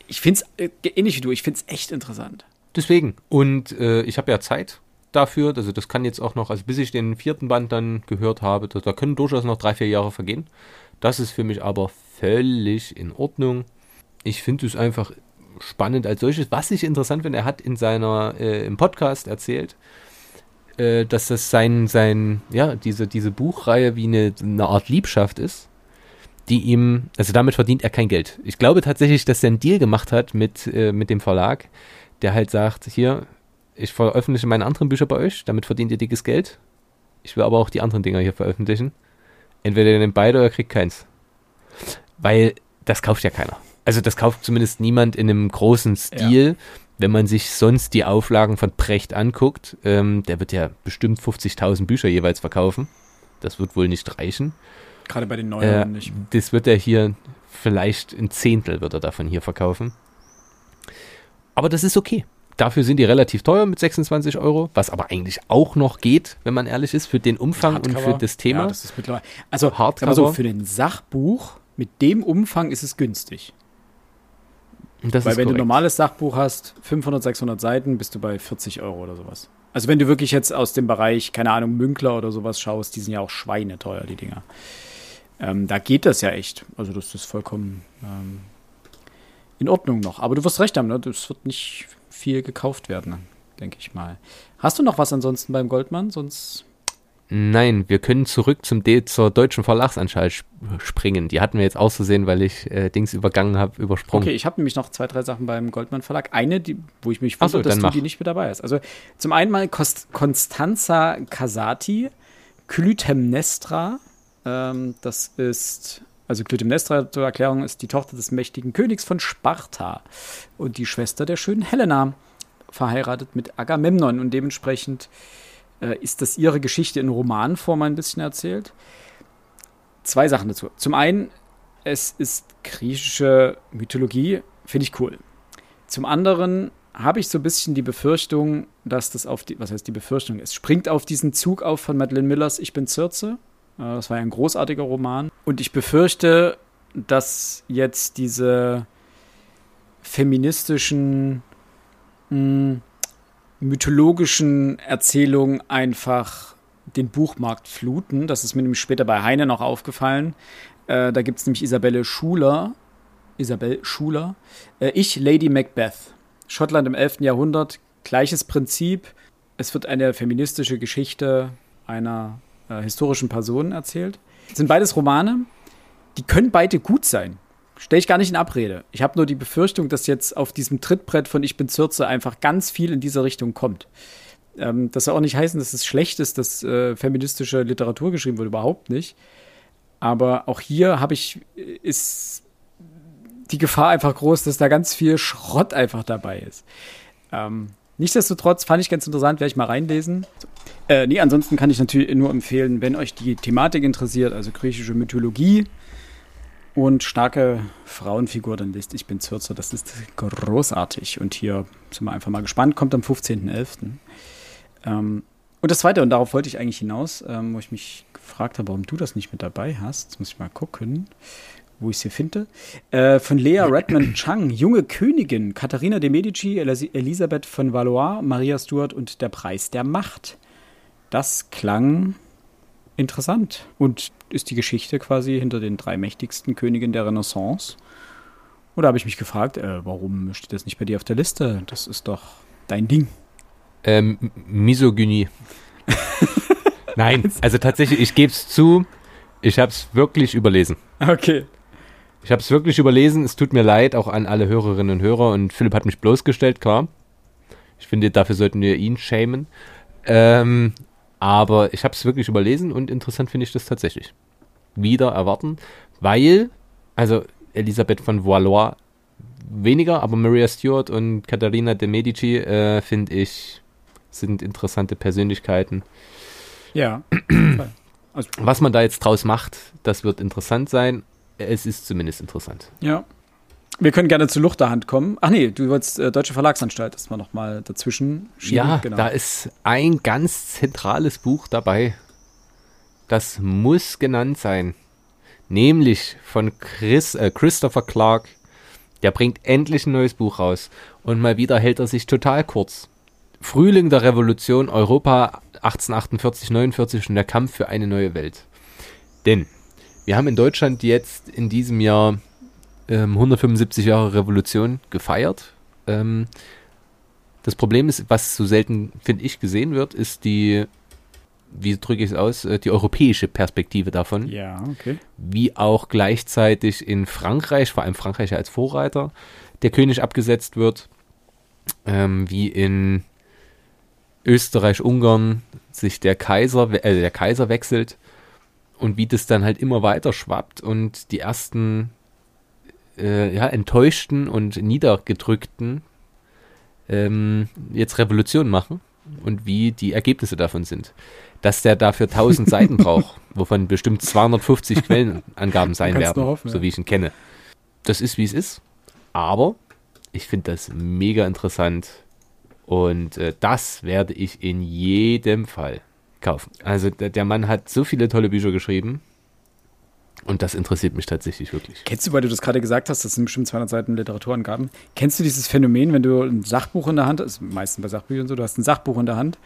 ich finde es, äh, ähnlich wie du, ich finde es echt interessant. Deswegen. Und äh, ich habe ja Zeit dafür. Also das kann jetzt auch noch, also bis ich den vierten Band dann gehört habe, da, da können durchaus noch drei, vier Jahre vergehen. Das ist für mich aber völlig in Ordnung. Ich finde es einfach spannend als solches. Was ich interessant finde, er hat in seiner, äh, im Podcast erzählt, äh, dass das sein, sein, ja, diese, diese Buchreihe wie eine, eine Art Liebschaft ist, die ihm, also damit verdient er kein Geld. Ich glaube tatsächlich, dass er einen Deal gemacht hat mit, äh, mit dem Verlag, der halt sagt, hier, ich veröffentliche meine anderen Bücher bei euch, damit verdient ihr dickes Geld. Ich will aber auch die anderen Dinger hier veröffentlichen. Entweder ihr nehmt beide oder kriegt keins. Weil das kauft ja keiner. Also das kauft zumindest niemand in einem großen Stil. Ja. Wenn man sich sonst die Auflagen von Precht anguckt, ähm, der wird ja bestimmt 50.000 Bücher jeweils verkaufen. Das wird wohl nicht reichen. Gerade bei den neuen äh, nicht. Das wird er hier vielleicht ein Zehntel wird er davon hier verkaufen. Aber das ist okay. Dafür sind die relativ teuer mit 26 Euro, was aber eigentlich auch noch geht, wenn man ehrlich ist, für den Umfang Hardcover, und für das Thema. Ja, das ist mittlerweile. Also, Hardcover. so, für den Sachbuch mit dem Umfang ist es günstig. Das Weil wenn korrekt. du ein normales Sachbuch hast, 500, 600 Seiten, bist du bei 40 Euro oder sowas. Also wenn du wirklich jetzt aus dem Bereich, keine Ahnung, Münkler oder sowas schaust, die sind ja auch schweineteuer, die Dinger. Ähm, da geht das ja echt. Also das ist vollkommen ähm, in Ordnung noch. Aber du wirst recht haben, ne? Das wird nicht viel gekauft werden, denke ich mal. Hast du noch was ansonsten beim Goldmann? Sonst. Nein, wir können zurück zum D zur deutschen Verlagsanstalt sp springen. Die hatten wir jetzt auszusehen, weil ich äh, Dings übergangen habe, übersprungen. Okay, ich habe nämlich noch zwei, drei Sachen beim Goldmann Verlag. Eine, die, wo ich mich wundere, so, dass du mach. die nicht mit dabei hast. Also zum einen mal Kost Constanza Casati, Clytemnestra. Ähm, das ist also Clytemnestra zur Erklärung ist die Tochter des mächtigen Königs von Sparta und die Schwester der schönen Helena, verheiratet mit Agamemnon und dementsprechend äh, ist das ihre Geschichte in Romanform ein bisschen erzählt. Zwei Sachen dazu. Zum einen, es ist griechische Mythologie, finde ich cool. Zum anderen habe ich so ein bisschen die Befürchtung, dass das auf die, was heißt die Befürchtung, es springt auf diesen Zug auf von Madeleine Millers Ich bin Circe das war ja ein großartiger Roman. Und ich befürchte, dass jetzt diese feministischen, mh, hm, mythologischen Erzählungen einfach den Buchmarkt fluten. Das ist mir nämlich später bei Heine noch aufgefallen. Äh, da gibt es nämlich Isabelle Schuler. Isabel Schuler. Äh, ich, Lady Macbeth. Schottland im 11. Jahrhundert. Gleiches Prinzip. Es wird eine feministische Geschichte einer äh, historischen Personen erzählt. Das sind beides Romane, die können beide gut sein. Stelle ich gar nicht in Abrede. Ich habe nur die Befürchtung, dass jetzt auf diesem Trittbrett von Ich bin Zürze einfach ganz viel in dieser Richtung kommt. Ähm, das soll auch nicht heißen, dass es schlecht ist, dass äh, feministische Literatur geschrieben wird, überhaupt nicht. Aber auch hier habe ich, ist die Gefahr einfach groß, dass da ganz viel Schrott einfach dabei ist. Ähm, nichtsdestotrotz fand ich ganz interessant, werde ich mal reinlesen. Äh, nee, ansonsten kann ich natürlich nur empfehlen, wenn euch die Thematik interessiert, also griechische Mythologie und starke Frauenfigur, dann lest Ich bin Zürzer. Das ist großartig. Und hier sind wir einfach mal gespannt. Kommt am 15.11. Ähm, und das Zweite, und darauf wollte ich eigentlich hinaus, ähm, wo ich mich gefragt habe, warum du das nicht mit dabei hast. Jetzt muss ich mal gucken, wo ich es hier finde. Äh, von Lea Redmond Chang, Junge Königin, Katharina de Medici, Elisabeth von Valois, Maria Stuart und der Preis der Macht. Das klang interessant und ist die Geschichte quasi hinter den drei mächtigsten Königen der Renaissance. Oder habe ich mich gefragt, äh, warum steht das nicht bei dir auf der Liste? Das ist doch dein Ding. Ähm, Misogynie. Nein, also tatsächlich, ich gebe es zu, ich habe es wirklich überlesen. Okay. Ich habe es wirklich überlesen. Es tut mir leid, auch an alle Hörerinnen und Hörer. Und Philipp hat mich bloßgestellt, klar. Ich finde, dafür sollten wir ihn schämen. Ähm, aber ich habe es wirklich überlesen und interessant finde ich das tatsächlich. Wieder erwarten, weil, also Elisabeth von Valois weniger, aber Maria Stuart und Katharina de Medici äh, finde ich sind interessante Persönlichkeiten. Ja. also, Was man da jetzt draus macht, das wird interessant sein. Es ist zumindest interessant. Ja. Wir können gerne zu Luchterhand kommen. Ach nee, du wolltest äh, Deutsche Verlagsanstalt erstmal nochmal dazwischen schieben. Ja, genau. da ist ein ganz zentrales Buch dabei. Das muss genannt sein. Nämlich von Chris, äh, Christopher Clark. Der bringt endlich ein neues Buch raus. Und mal wieder hält er sich total kurz. Frühling der Revolution, Europa 1848, 49 und der Kampf für eine neue Welt. Denn wir haben in Deutschland jetzt in diesem Jahr ähm, 175 Jahre Revolution gefeiert. Ähm, das Problem ist, was so selten, finde ich, gesehen wird, ist die, wie drücke ich es aus, äh, die europäische Perspektive davon. Ja, okay. Wie auch gleichzeitig in Frankreich, vor allem Frankreich als Vorreiter, der König abgesetzt wird. Ähm, wie in Österreich, Ungarn sich der Kaiser, äh, der Kaiser wechselt und wie das dann halt immer weiter schwappt und die ersten äh, ja, enttäuschten und niedergedrückten ähm, jetzt Revolution machen und wie die Ergebnisse davon sind. Dass der dafür 1000 Seiten braucht, wovon bestimmt 250 Quellenangaben sein werden, hoffen, so wie ich ihn kenne. Das ist, wie es ist. Aber ich finde das mega interessant und äh, das werde ich in jedem Fall kaufen. Also der, Mann hat so viele tolle Bücher geschrieben und das interessiert mich tatsächlich wirklich. Kennst du, weil du das gerade gesagt hast, das sind bestimmt 200 Seiten Literaturangaben. Kennst du dieses Phänomen, wenn du ein Sachbuch in der Hand hast, meistens bei Sachbüchern so, du hast ein Sachbuch in der Hand,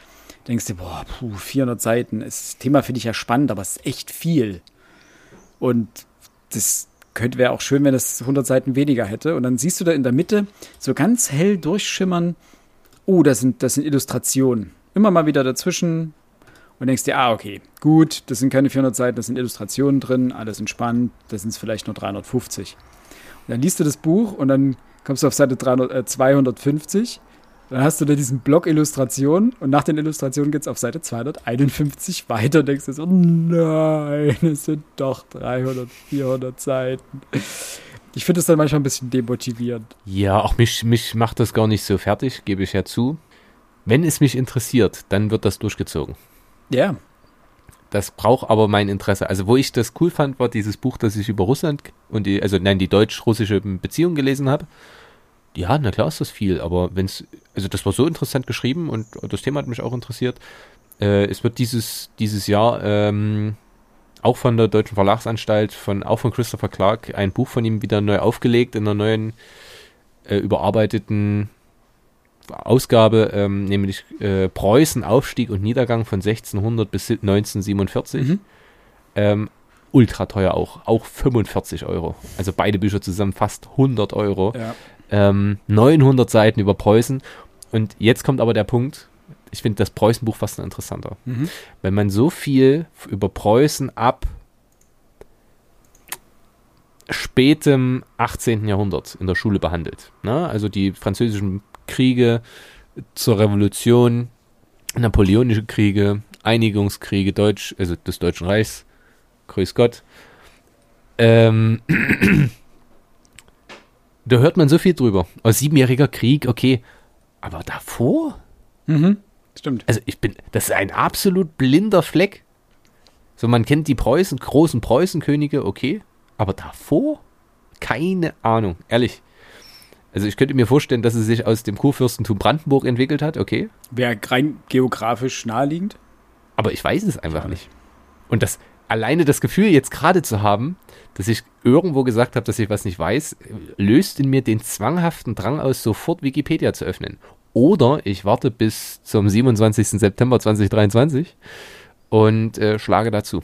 denkst du, boah, puh, 400 Seiten, das Thema finde ich ja spannend, aber es ist echt viel. Und das wäre auch schön, wenn das 100 Seiten weniger hätte. Und dann siehst du da in der Mitte so ganz hell durchschimmern, oh, das sind, das sind Illustrationen. Immer mal wieder dazwischen und denkst dir, ah, okay, gut, das sind keine 400 Seiten, das sind Illustrationen drin, alles entspannt, das sind vielleicht nur 350. Und dann liest du das Buch und dann kommst du auf Seite 300, äh, 250. Dann hast du da diesen Block Illustrationen und nach den Illustrationen geht es auf Seite 251 weiter und denkst dir so, nein, es sind doch 300, 400 Seiten. Ich finde es dann manchmal ein bisschen demotivierend. Ja, auch mich, mich macht das gar nicht so fertig, gebe ich ja zu. Wenn es mich interessiert, dann wird das durchgezogen. Ja. Das braucht aber mein Interesse. Also, wo ich das cool fand, war dieses Buch, das ich über Russland und die, also nein, die deutsch-russische Beziehung gelesen habe. Ja, na klar ist das viel, aber wenn es, also das war so interessant geschrieben und das Thema hat mich auch interessiert. Äh, es wird dieses, dieses Jahr ähm, auch von der Deutschen Verlagsanstalt, von, auch von Christopher Clark, ein Buch von ihm wieder neu aufgelegt in einer neuen, äh, überarbeiteten Ausgabe, ähm, nämlich äh, Preußen, Aufstieg und Niedergang von 1600 bis 1947. Mhm. Ähm, ultra teuer auch, auch 45 Euro. Also beide Bücher zusammen fast 100 Euro. Ja. Ähm, 900 Seiten über Preußen. Und jetzt kommt aber der Punkt, ich finde das Preußenbuch fast interessanter. Mhm. Wenn man so viel über Preußen ab spätem 18. Jahrhundert in der Schule behandelt. Ne? Also die französischen Kriege zur Revolution, napoleonische Kriege, Einigungskriege Deutsch, also des Deutschen Reichs, grüß Gott. Ähm, da hört man so viel drüber. Aus siebenjähriger Krieg, okay, aber davor? Mhm, stimmt. Also ich bin, das ist ein absolut blinder Fleck. So, man kennt die Preußen, großen Preußenkönige, okay, aber davor? Keine Ahnung, ehrlich. Also ich könnte mir vorstellen, dass es sich aus dem Kurfürstentum Brandenburg entwickelt hat, okay. Wäre rein geografisch naheliegend. Aber ich weiß es einfach nicht. Und das alleine das Gefühl jetzt gerade zu haben, dass ich irgendwo gesagt habe, dass ich was nicht weiß, löst in mir den zwanghaften Drang aus, sofort Wikipedia zu öffnen. Oder ich warte bis zum 27. September 2023 und äh, schlage dazu.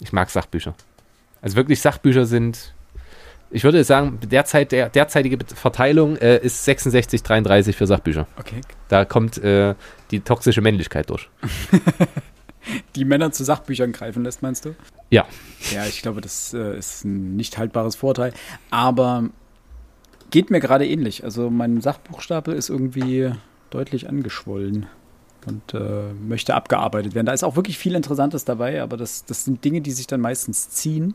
Ich mag Sachbücher. Also wirklich Sachbücher sind ich würde sagen, derzeit, der derzeitige Verteilung äh, ist 66, 33 für Sachbücher. Okay. Da kommt äh, die toxische Männlichkeit durch. die Männer zu Sachbüchern greifen lässt, meinst du? Ja. Ja, ich glaube, das äh, ist ein nicht haltbares Vorteil. Aber geht mir gerade ähnlich. Also mein Sachbuchstapel ist irgendwie deutlich angeschwollen und äh, möchte abgearbeitet werden. Da ist auch wirklich viel Interessantes dabei, aber das, das sind Dinge, die sich dann meistens ziehen.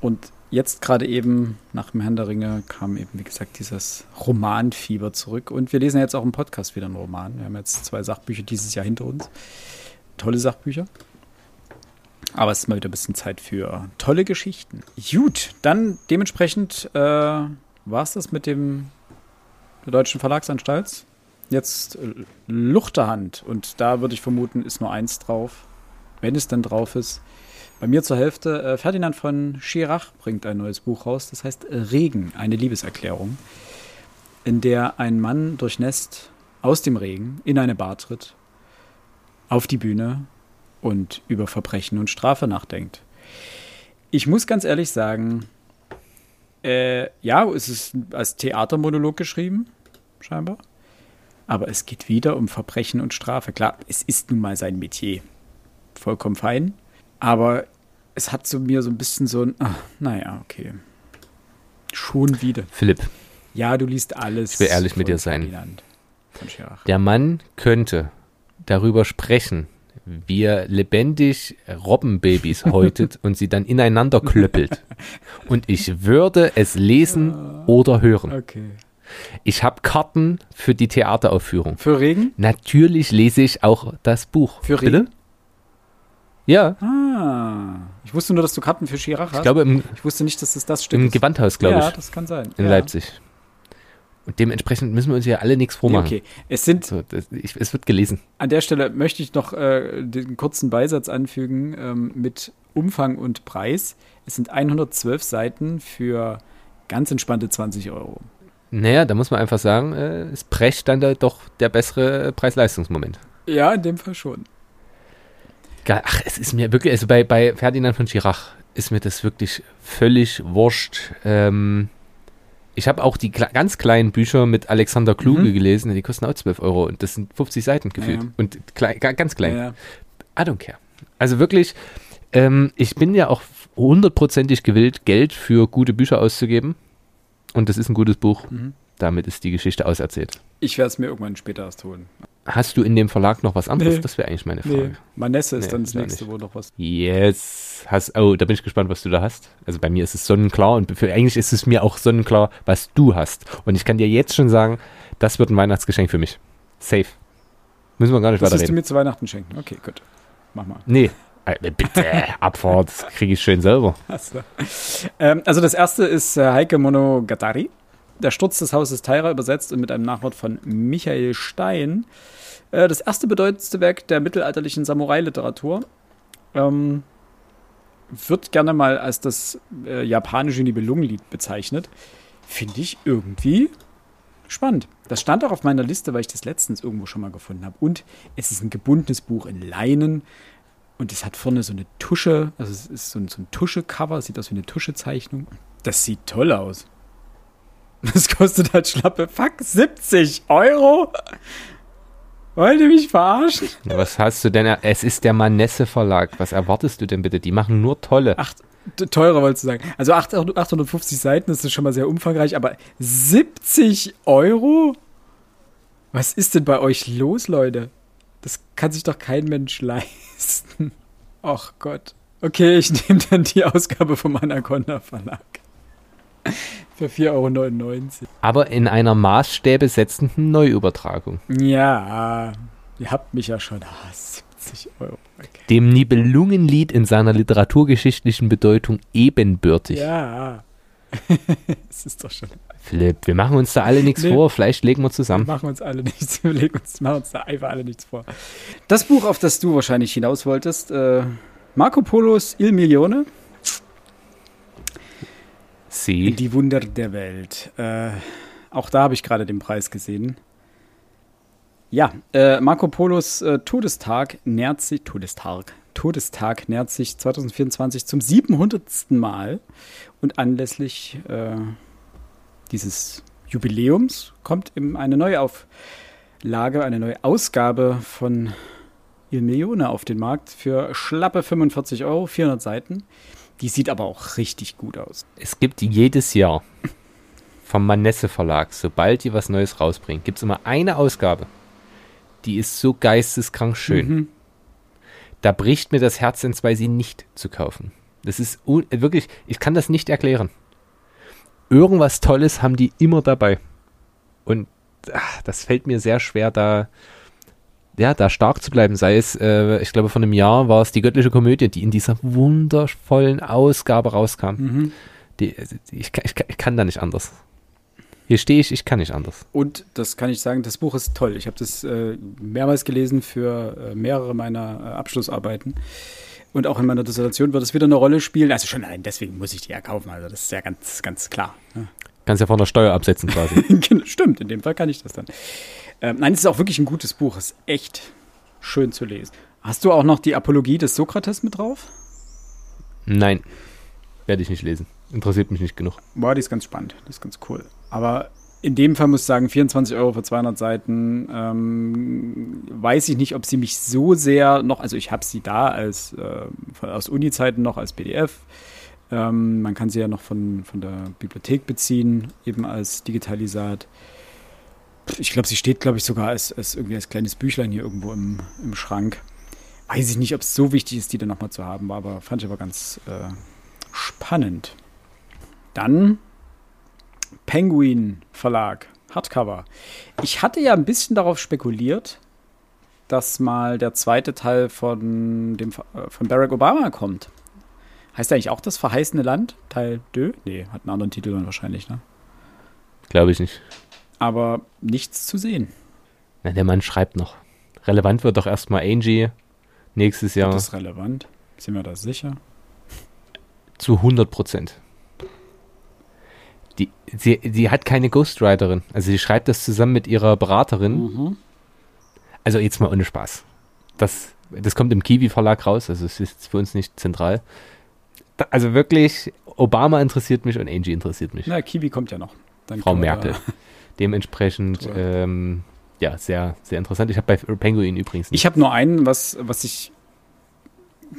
Und jetzt gerade eben nach dem Herrn der Ringe kam eben, wie gesagt, dieses Romanfieber zurück. Und wir lesen jetzt auch im Podcast wieder einen Roman. Wir haben jetzt zwei Sachbücher dieses Jahr hinter uns. Tolle Sachbücher. Aber es ist mal wieder ein bisschen Zeit für tolle Geschichten. Gut, dann dementsprechend äh, war es das mit dem der Deutschen Verlagsanstalt. Jetzt äh, Luchterhand. Und da würde ich vermuten, ist nur eins drauf. Wenn es dann drauf ist. Bei mir zur Hälfte, äh, Ferdinand von Schirach bringt ein neues Buch raus, das heißt Regen, eine Liebeserklärung, in der ein Mann durchnässt aus dem Regen in eine Bar tritt, auf die Bühne und über Verbrechen und Strafe nachdenkt. Ich muss ganz ehrlich sagen, äh, ja, es ist als Theatermonolog geschrieben, scheinbar. Aber es geht wieder um Verbrechen und Strafe. Klar, es ist nun mal sein Metier. Vollkommen fein. Aber es hat zu mir so ein bisschen so ein, ach, naja, okay. Schon wieder. Philipp, Ja, du liest alles. Ich will ehrlich mit dir sein. Der Mann könnte darüber sprechen, wie er lebendig Robbenbabys häutet und sie dann ineinander klöppelt. Und ich würde es lesen oder hören. Okay. Ich habe Karten für die Theateraufführung. Für Regen? Natürlich lese ich auch das Buch. Für Bitte? Regen? Ja, Ah. Ich wusste nur, dass du Karten für Schirach hast. ich glaube im, ich wusste nicht, dass es das Stück im ist. Gewandhaus, glaube ja, ich, das kann sein. in ja. Leipzig. Und dementsprechend müssen wir uns ja alle nichts vormachen. okay. Es sind, So, das, ich, es wird gelesen. an der Stelle möchte ich noch äh, den kurzen Beisatz anfügen ähm, mit Umfang und Preis. Es sind 112 Seiten für ganz entspannte 20 Euro. Naja, da muss man einfach sagen, äh, es Brecht dann da doch der bessere Preis-Leistungsmoment. Ja, in dem Fall schon. Ge- Ach, es ist mir wirklich, also bei, bei Ferdinand von Schirach ist mir das wirklich völlig wurscht. Ähm, ich habe auch die kle ganz kleinen Bücher mit Alexander Kluge Mhm. gelesen, die kosten auch 12 Euro und das sind 50 Seiten gefühlt. Ja. Und klei ga- ganz klein. Ja, I don't care. Also wirklich, ähm, ich bin ja auch hundertprozentig gewillt, Geld für gute Bücher auszugeben. Und das ist ein gutes Buch. Mhm. Damit ist die Geschichte auserzählt. Ich werde es mir irgendwann später erst holen. Hast du in dem Verlag noch was anderes? Nee. Das wäre eigentlich meine Frage. Nee, Manesse ist Nee, dann das nächste, nicht. wo noch was. Yes. Hast, oh, da bin ich gespannt, was du da hast. Also bei mir ist es sonnenklar und für, eigentlich ist es mir auch sonnenklar, was du hast. Und ich kann dir jetzt schon sagen, das wird ein Weihnachtsgeschenk für mich. Safe. Müssen wir gar nicht Das wirst du weiterreden. mir zu Weihnachten schenken. Okay, gut. Mach mal. Nee. Äh, Bitte, Abfahrt, das kriege ich schön selber. Du. Ähm, also das erste ist äh, Heike Monogatari. Der Sturz des Hauses Taira übersetzt und mit einem Nachwort von Michael Stein. Äh, das erste bedeutendste Werk der mittelalterlichen Samurai-Literatur. Ähm, wird gerne mal als das äh, japanische Nibelungenlied bezeichnet. Finde ich irgendwie spannend. Das stand auch auf meiner Liste, weil ich das letztens irgendwo schon mal gefunden habe. Und es ist ein gebundenes Buch in Leinen. Und es hat vorne so eine Tusche, also es ist so ein, so ein Tusche-Cover, sieht aus wie eine Tuschezeichnung. Das sieht toll aus. Das kostet halt schlappe, fuck, 70 Euro? Wollt ihr mich verarschen? Was hast du denn? Es ist der Manesse Verlag. Was erwartest du denn bitte? Die machen nur tolle. Acht, t- teurer wolltest du sagen. Also 8 850 Seiten, das ist schon mal sehr umfangreich, aber 70 Euro? Was ist denn bei euch los, Leute? Das kann sich doch kein Mensch leisten. Ach Gott. Okay, ich nehme dann die Ausgabe vom Anaconda Verlag. Für 4,99 Euro. Aber in einer maßstäbesetzenden Neuübertragung. Ja, ihr habt mich ja schon. Ah, 70 Euro. Okay. Dem Nibelungenlied in seiner literaturgeschichtlichen Bedeutung ebenbürtig. Ja. Es ist doch schon. Philipp, wir machen uns da alle nichts Nee. vor. Vielleicht legen wir zusammen. Machen uns alle nichts, wir legen uns, machen uns da einfach alle nichts vor. Das Buch, auf das du wahrscheinlich hinaus wolltest, äh, Marco Polos Il Milione, Sie. Die Wunder der Welt. Äh, auch da habe ich gerade den Preis gesehen. Ja, äh, Marco Polos äh, Todestag nähert sich, Todestag, Todestag nähert sich 2024 zum 700. Mal und anlässlich äh, dieses Jubiläums kommt eben eine neue Auflage, eine neue Ausgabe von Il Milione auf den Markt für schlappe 45 Euro, 400 Seiten. Die sieht aber auch richtig gut aus. Es gibt jedes Jahr vom Manesse Verlag, sobald die was Neues rausbringen, gibt es immer eine Ausgabe. Die ist so geisteskrank schön. Mhm. Da bricht mir das Herz in zwei, sie nicht zu kaufen. Das ist wirklich, ich kann das nicht erklären. Irgendwas Tolles haben die immer dabei. Und ach, das fällt mir sehr schwer, da, ja, da stark zu bleiben. Sei es, äh, ich glaube, von einem Jahr war es die göttliche Komödie, die in dieser wundervollen Ausgabe rauskam. Mhm. Die, ich, ich, ich kann da nicht anders. Hier stehe ich, ich kann nicht anders. Und das kann ich sagen, das Buch ist toll. Ich habe das äh, mehrmals gelesen für äh, mehrere meiner äh, Abschlussarbeiten. Und auch in meiner Dissertation wird es wieder eine Rolle spielen. Also schon allein deswegen muss ich die ja kaufen. Also das ist ja ganz, ganz klar. Ne? Kannst ja von der Steuer absetzen quasi. Genau, stimmt, in dem Fall kann ich das dann. Ähm, nein, es ist auch wirklich ein gutes Buch. Es ist echt schön zu lesen. Hast du auch noch die Apologie des Sokrates mit drauf? Nein, werde ich nicht lesen. Interessiert mich nicht genug. Boah, die ist ganz spannend. Die ist ganz cool. Aber in dem Fall muss ich sagen, 24 Euro für 200 Seiten, ähm, weiß ich nicht, ob sie mich so sehr noch, also ich habe sie da als äh, aus Uni-Zeiten noch als PDF. Ähm, man kann sie ja noch von, von der Bibliothek beziehen, eben als Digitalisat. Ich glaube, sie steht, glaube ich, sogar als, als irgendwie als kleines Büchlein hier irgendwo im, im Schrank. Weiß ich nicht, ob es so wichtig ist, die dann nochmal zu haben, aber fand ich aber ganz äh, spannend. Dann Penguin Verlag, Hardcover. Ich hatte ja ein bisschen darauf spekuliert, dass mal der zweite Teil von, dem, äh, von Barack Obama kommt. Heißt eigentlich auch das verheißene Land? Teil 2? Nee, hat einen anderen Titel dann wahrscheinlich, ne? Glaube ich nicht. Aber nichts zu sehen. Na, der Mann schreibt noch. Relevant wird doch erstmal Angie nächstes Jahr. Ist das relevant? Sind wir da sicher? Zu 100 Prozent die, sie, sie hat keine Ghostwriterin. Also sie schreibt das zusammen mit ihrer Beraterin. Mhm. Also jetzt mal ohne Spaß. Das, das kommt im Kiwi-Verlag raus, also es ist für uns nicht zentral. Also wirklich, Obama interessiert mich und Angie interessiert mich. Na, Kiwi kommt ja noch. Dann Frau Merkel. Dementsprechend, ähm, ja, sehr, sehr interessant. Ich habe bei Penguin übrigens. Nicht. Ich habe nur einen, was, was ich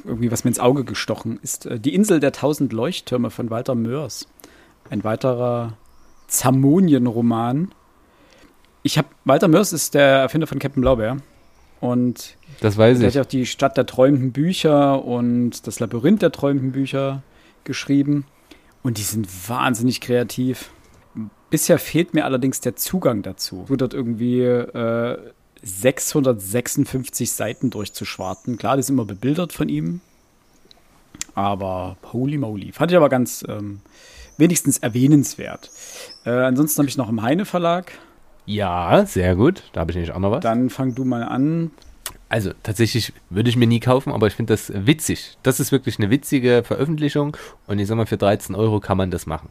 irgendwie, was mir ins Auge gestochen ist. Äh, die Insel der tausend Leuchttürme von Walter Mörs ein weiterer Zamonien-Roman. Ich habe Walter Mörs ist der Erfinder von Captain Blaubeer. Und das weiß er hat ja auch die Stadt der träumenden Bücher und das Labyrinth der träumenden Bücher geschrieben. Und die sind wahnsinnig kreativ. Bisher fehlt mir allerdings der Zugang dazu. Es wird dort irgendwie äh, 656 Seiten durchzuschwarten. Klar, die sind immer bebildert von ihm. Aber holy moly. Fand ich aber ganz ähm, wenigstens erwähnenswert. Äh, ansonsten habe ich noch im Heine Verlag. Ja, sehr gut. Da habe ich nämlich auch noch was. Dann fang du mal an. Also tatsächlich würde ich mir nie kaufen, aber ich finde das witzig. Das ist wirklich eine witzige Veröffentlichung und ich sag mal, für 13 Euro kann man das machen.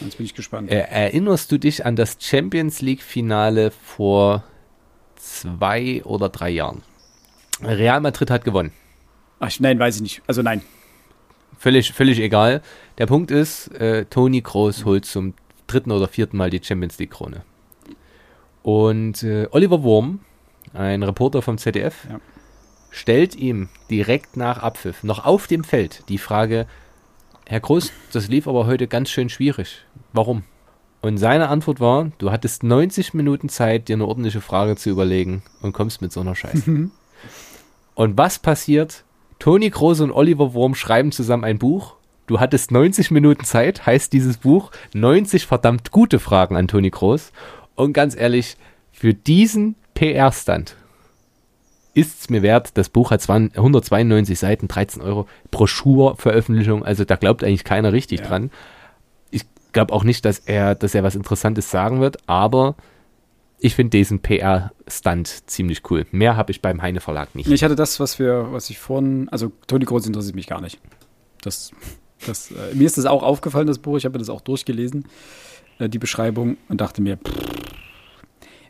Jetzt bin ich gespannt. Äh, erinnerst du dich an das Champions League-Finale vor zwei oder drei Jahren? Real Madrid hat gewonnen. Ach, nein, weiß ich nicht. Also nein. Völlig, völlig egal. Der Punkt ist, äh, Toni Kroos holt zum dritten oder vierten Mal die Champions League Krone. Und äh, Oliver Wurm, ein Reporter vom ZDF, ja. stellt ihm direkt nach Abpfiff, noch auf dem Feld, die Frage, Herr Kroos, das lief aber heute ganz schön schwierig. Warum? Und seine Antwort war, du hattest 90 Minuten Zeit, dir eine ordentliche Frage zu überlegen und kommst mit so einer Scheiße. und was passiert? Toni Kroos und Oliver Wurm schreiben zusammen ein Buch Du hattest 90 Minuten Zeit, heißt dieses Buch 90 verdammt gute Fragen an Toni Groß. Und ganz ehrlich, für diesen PR-Stand ist es mir wert. Das Buch hat 192 Seiten, 13 Euro. Broschurveröffentlichung, also da glaubt eigentlich keiner richtig ja. dran. Ich glaube auch nicht, dass er, dass er was Interessantes sagen wird, aber ich finde diesen PR-Stunt ziemlich cool. Mehr habe ich beim Heine Verlag nicht. Ich hatte das, was wir, was ich vorhin, also Toni Groß interessiert mich gar nicht. Das das, äh, mir ist das auch aufgefallen, das Buch. Ich habe das auch durchgelesen, die Beschreibung, und dachte mir, pff,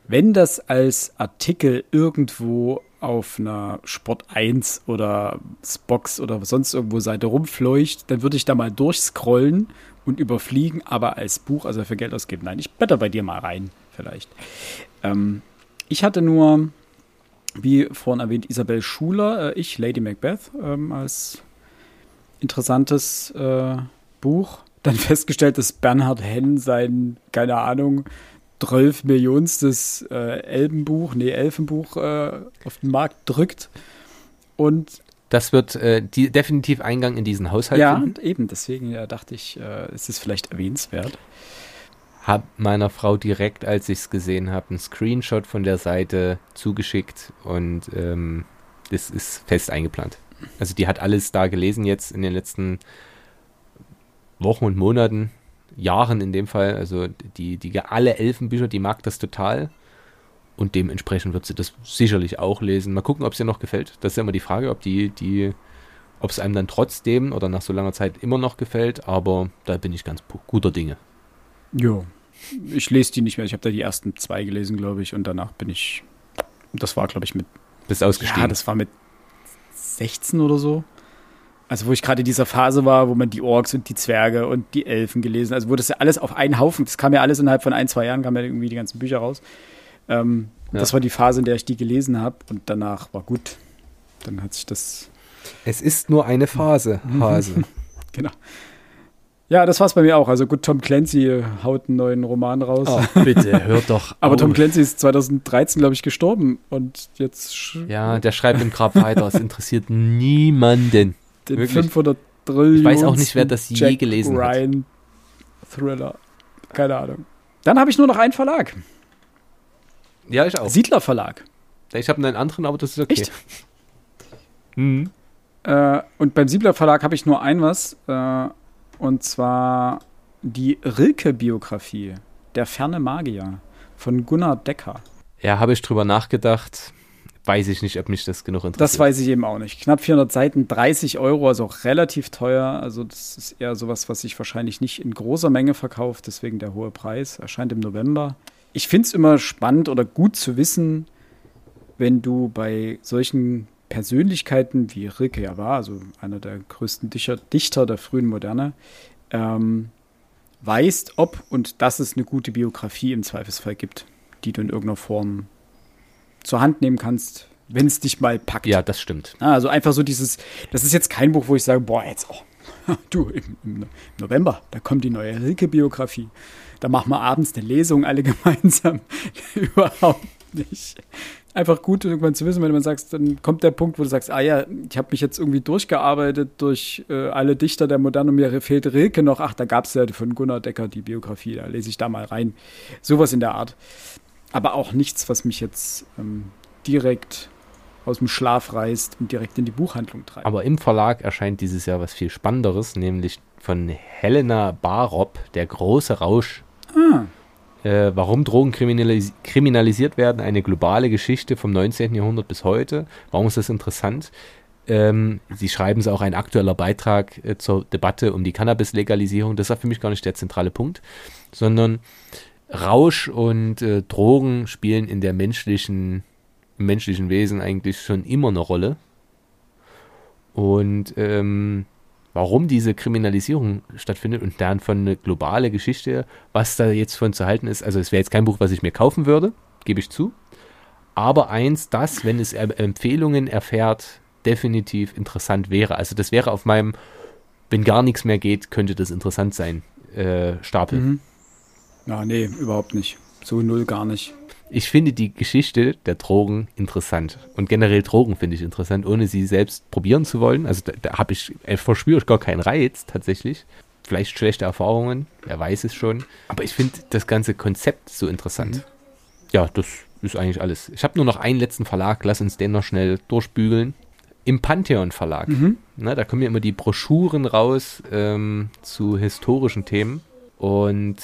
wenn das als Artikel irgendwo auf einer Sport 1 oder Spox oder sonst irgendwo Seite rumfleucht, dann würde ich da mal durchscrollen und überfliegen, aber als Buch, also für Geld ausgeben, nein, ich blätter bei dir mal rein, vielleicht. Ähm, ich hatte nur, wie vorhin erwähnt, Isabel Schuler, äh, ich, Lady Macbeth, ähm, als interessantes äh, Buch. Dann festgestellt, dass Bernhard Henn sein, keine Ahnung, 12 Millionstes äh, Elbenbuch, nee, Elfenbuch äh, auf den Markt drückt. Und das wird äh, die, definitiv Eingang in diesen Haushalt Ja, finden. und eben, deswegen ja, dachte ich, äh, ist es vielleicht erwähnenswert. Hab meiner Frau direkt, als ich es gesehen habe, einen Screenshot von der Seite zugeschickt und ähm, das ist fest eingeplant. Also die hat alles da gelesen jetzt in den letzten Wochen und Monaten, Jahren in dem Fall. Also die, die alle Elfenbücher, die mag das total. Und dementsprechend wird sie das sicherlich auch lesen. Mal gucken, ob es ihr noch gefällt. Das ist ja immer die Frage, ob die, die, ob es einem dann trotzdem oder nach so langer Zeit immer noch gefällt. Aber da bin ich ganz guter Dinge. Ja. Ich lese die nicht mehr. Ich habe da die ersten zwei gelesen, glaube ich, und danach bin ich. Das war, glaube ich, mit. Bist ausgestiegen. Ja, das war mit 16 oder so. Also, wo ich gerade in dieser Phase war, wo man die Orks und die Zwerge und die Elfen gelesen Also, wo das ja alles auf einen Haufen. Das kam ja alles innerhalb von ein, zwei Jahren, kamen ja irgendwie die ganzen Bücher raus. Ähm, Ja. Das war die Phase, in der ich die gelesen habe. Und danach war gut. Dann hat sich das. Es ist nur eine Phase, Hase. Genau. Ja, das war's bei mir auch. Also gut, Tom Clancy haut einen neuen Roman raus. Oh, bitte, hör doch Aber auf. Tom Clancy ist 2013, glaube ich, gestorben. Und jetzt Ja, der schreibt im Grab weiter. Es interessiert niemanden. Den wirklich. 500 Trillionen. Ich weiß auch nicht, wer das je Jack gelesen hat. Ryan Thriller. Keine Ahnung. Dann habe ich nur noch einen Verlag. Ja, ich auch. Siedler Verlag. Ich habe einen anderen, aber das ist okay. Echt? Mhm. Äh, und beim Siedler Verlag habe ich nur ein was. Äh, und zwar die Rilke-Biografie. Der ferne Magier. Von Gunnar Decker. Ja, habe ich drüber nachgedacht. Weiß ich nicht, ob mich das genug interessiert. Das weiß ich eben auch nicht. Knapp 400 Seiten, 30 Euro, also auch relativ teuer. Also das ist eher sowas, was sich wahrscheinlich nicht in großer Menge verkauft, deswegen der hohe Preis. Erscheint im November. Ich finde es immer spannend oder gut zu wissen, wenn du bei solchen Persönlichkeiten, wie Rilke ja war, also einer der größten Dichter, Dichter der frühen Moderne, ähm, weißt, ob und dass es eine gute Biografie im Zweifelsfall gibt, die du in irgendeiner Form zur Hand nehmen kannst, wenn es dich mal packt. Ja, das stimmt. Also einfach so dieses, das ist jetzt kein Buch, wo ich sage, boah, jetzt, oh, du, im, im November, da kommt die neue Rilke-Biografie. Da machen wir abends eine Lesung alle gemeinsam. Überhaupt nicht. Einfach gut, irgendwann zu wissen, wenn man sagt, dann kommt der Punkt, wo du sagst, ah ja, ich habe mich jetzt irgendwie durchgearbeitet durch äh, alle Dichter der Moderne und mir fehlt Rilke noch. Ach, da gab es ja von Gunnar Decker die Biografie, da lese ich da mal rein. Sowas in der Art. Aber auch nichts, was mich jetzt ähm, direkt aus dem Schlaf reißt und direkt in die Buchhandlung treibt. Aber im Verlag erscheint dieses Jahr was viel Spannenderes, nämlich von Helena Barop, Der große Rausch. ah, Äh, warum Drogen kriminalis kriminalisiert werden, eine globale Geschichte vom 19. Jahrhundert bis heute. Warum ist das interessant? Ähm, Sie schreiben es auch ein aktueller Beitrag äh, zur Debatte um die Cannabis-Legalisierung. Das war für mich gar nicht der zentrale Punkt, sondern Rausch und äh, Drogen spielen in der menschlichen, im menschlichen Wesen eigentlich schon immer eine Rolle. Und ähm, warum diese Kriminalisierung stattfindet und dann von eine globale Geschichte, was da jetzt von zu halten ist. Also es wäre jetzt kein Buch, was ich mir kaufen würde, gebe ich zu. Aber eins, das, wenn es Empfehlungen erfährt, definitiv interessant wäre. Also das wäre auf meinem, wenn gar nichts mehr geht, könnte das interessant sein, äh, Stapel. mhm. Ja, nee, überhaupt nicht. So null gar nicht. Ich finde die Geschichte der Drogen interessant. Und generell Drogen finde ich interessant, ohne sie selbst probieren zu wollen. Also da, da habe ich, äh, verspüre ich gar keinen Reiz tatsächlich. Vielleicht schlechte Erfahrungen, wer weiß es schon. Aber ich finde das ganze Konzept so interessant. Ja, das ist eigentlich alles. Ich habe nur noch einen letzten Verlag, lass uns den noch schnell durchbügeln. Im Pantheon Verlag. Na, da kommen ja immer die Broschüren raus ähm, zu historischen Themen. Und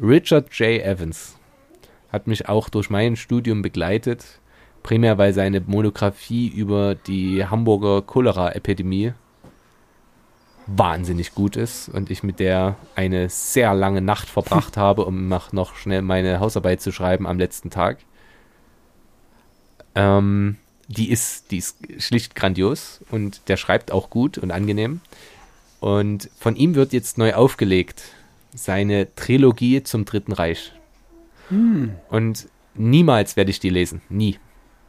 Richard J. Evans hat mich auch durch mein Studium begleitet, primär weil seine Monographie über die Hamburger Cholera-Epidemie wahnsinnig gut ist und ich mit der eine sehr lange Nacht verbracht habe, um noch, schnell meine Hausarbeit zu schreiben am letzten Tag. Ähm, die ist, die ist schlicht grandios und der schreibt auch gut und angenehm. Und von ihm wird jetzt neu aufgelegt seine Trilogie zum Dritten Reich. Und niemals werde ich die lesen. Nie.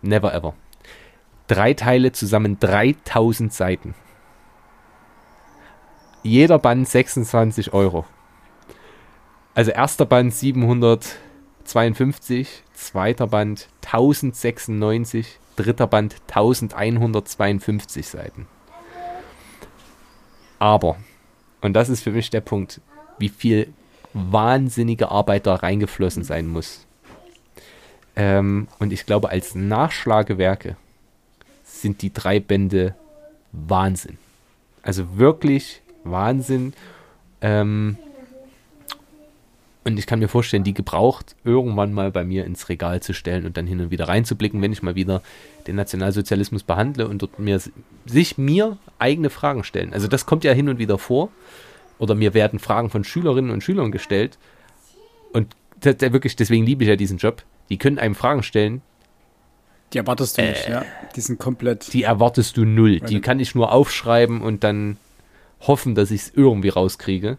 Never ever. Drei Teile zusammen 3000 Seiten. Jeder Band 26 Euro. Also erster Band 752, zweiter Band 1096, dritter Band 1152 Seiten. Aber, und das ist für mich der Punkt, wie viel wahnsinnige Arbeit da reingeflossen sein muss. Ähm, und ich glaube, als Nachschlagewerke sind die drei Bände Wahnsinn. Also wirklich Wahnsinn. Ähm, und ich kann mir vorstellen, die gebraucht irgendwann mal bei mir ins Regal zu stellen und dann hin und wieder reinzublicken, wenn ich mal wieder den Nationalsozialismus behandle und dort mir sich mir eigene Fragen stellen. Also das kommt ja hin und wieder vor. Oder mir werden Fragen von Schülerinnen und Schülern gestellt. Und das, das wirklich, deswegen liebe ich ja diesen Job. Die können einem Fragen stellen. Die erwartest du äh, nicht, ja. Die sind komplett. Die erwartest du null. Die kann ich nur aufschreiben und dann hoffen, dass ich es irgendwie rauskriege.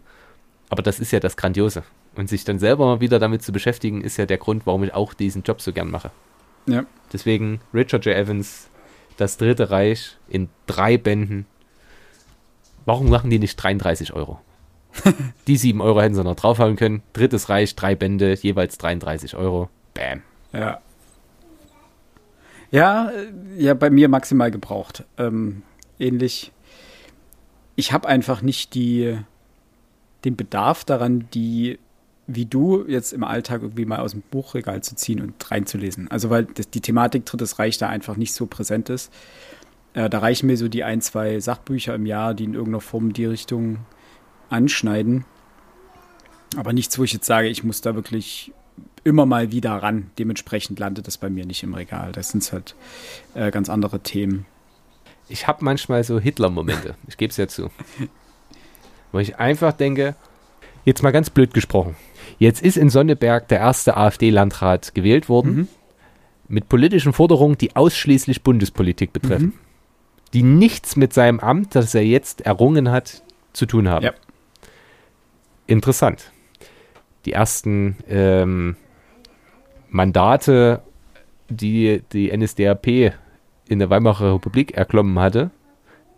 Aber das ist ja das Grandiose. Und sich dann selber mal wieder damit zu beschäftigen, ist ja der Grund, warum ich auch diesen Job so gern mache. Ja. Deswegen Richard J. Evans, das Dritte Reich in drei Bänden. Warum machen die nicht 33 Euro? die 7 Euro hätten sie noch draufhauen können. Drittes Reich, drei Bände, jeweils 33 Euro. Bam. Ja. Ja, äh, ja, bei mir maximal gebraucht. Ähm, ähnlich. Ich habe einfach nicht die, den Bedarf daran, die wie du jetzt im Alltag irgendwie mal aus dem Buchregal zu ziehen und reinzulesen. Also weil das, die Thematik Drittes Reich da einfach nicht so präsent ist. Äh, da reichen mir so die ein, zwei Sachbücher im Jahr, die in irgendeiner Form die Richtung anschneiden. Aber nichts, wo ich jetzt sage, ich muss da wirklich immer mal wieder ran. Dementsprechend landet das bei mir nicht im Regal. Das sind halt äh, ganz andere Themen. Ich habe manchmal so Hitler-Momente, ich gebe es ja zu. Wo ich einfach denke, jetzt mal ganz blöd gesprochen, Jetzt ist in Sonneberg der erste AfD-Landrat gewählt worden mhm. mit politischen Forderungen, die ausschließlich Bundespolitik betreffen. Mhm. Die nichts mit seinem Amt, das er jetzt errungen hat, zu tun haben. Ja. Interessant. Die ersten ähm, Mandate, die die NSDAP in der Weimarer Republik erklommen hatte,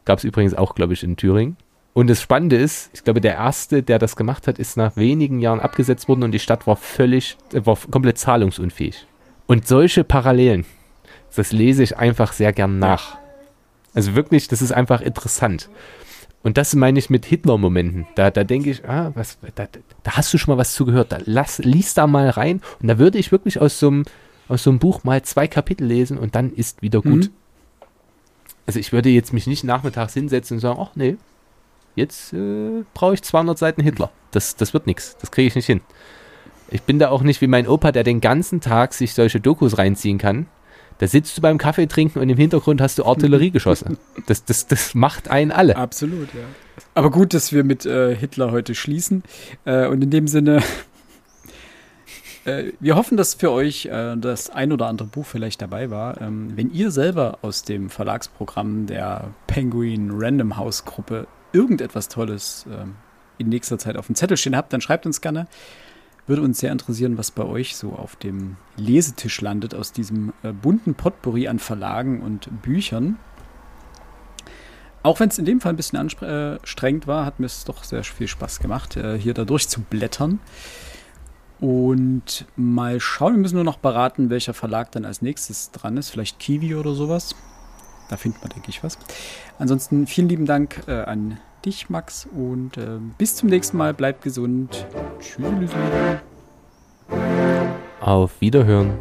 gab es übrigens auch, glaube ich, in Thüringen. Und das Spannende ist, ich glaube, der erste, der das gemacht hat, ist nach wenigen Jahren abgesetzt worden und die Stadt war völlig, war komplett zahlungsunfähig. Und solche Parallelen, das lese ich einfach sehr gern nach. Also wirklich, das ist einfach interessant. Und das meine ich mit Hitler-Momenten. Da, da denke ich, ah, was, da, da, hast du schon mal was zugehört. Da lass, lies da mal rein. Und da würde ich wirklich aus so einem, aus so einem Buch mal zwei Kapitel lesen und dann ist wieder gut. Mhm. Also ich würde jetzt mich nicht nachmittags hinsetzen und sagen, ach nee, jetzt äh, brauche ich 200 Seiten Hitler. Das, das wird nichts. Das kriege ich nicht hin. Ich bin da auch nicht wie mein Opa, der den ganzen Tag sich solche Dokus reinziehen kann. Da sitzt du beim Kaffee trinken und im Hintergrund hast du Artillerie geschossen. Das, das, das macht einen alle. Absolut, ja. Aber gut, dass wir mit äh, Hitler heute schließen. Äh, und in dem Sinne, äh, wir hoffen, dass für euch äh, das ein oder andere Buch vielleicht dabei war. Ähm, wenn ihr selber aus dem Verlagsprogramm der Penguin Random House Gruppe irgendetwas Tolles ähm, in nächster Zeit auf dem Zettel stehen habt, dann schreibt uns gerne. Würde uns sehr interessieren, was bei euch so auf dem Lesetisch landet aus diesem äh, bunten Potpourri an Verlagen und Büchern. Auch wenn es in dem Fall ein bisschen anstrengend äh, war, hat mir es doch sehr viel Spaß gemacht, äh, hier da durchzublättern. Und mal schauen, wir müssen nur noch beraten, welcher Verlag dann als nächstes dran ist. Vielleicht Kiwi oder sowas. Da findet man, denke ich, was. Ansonsten vielen lieben Dank äh, an dich, Max, und äh, bis zum nächsten Mal. Bleibt gesund. Tschüss. Auf Wiederhören.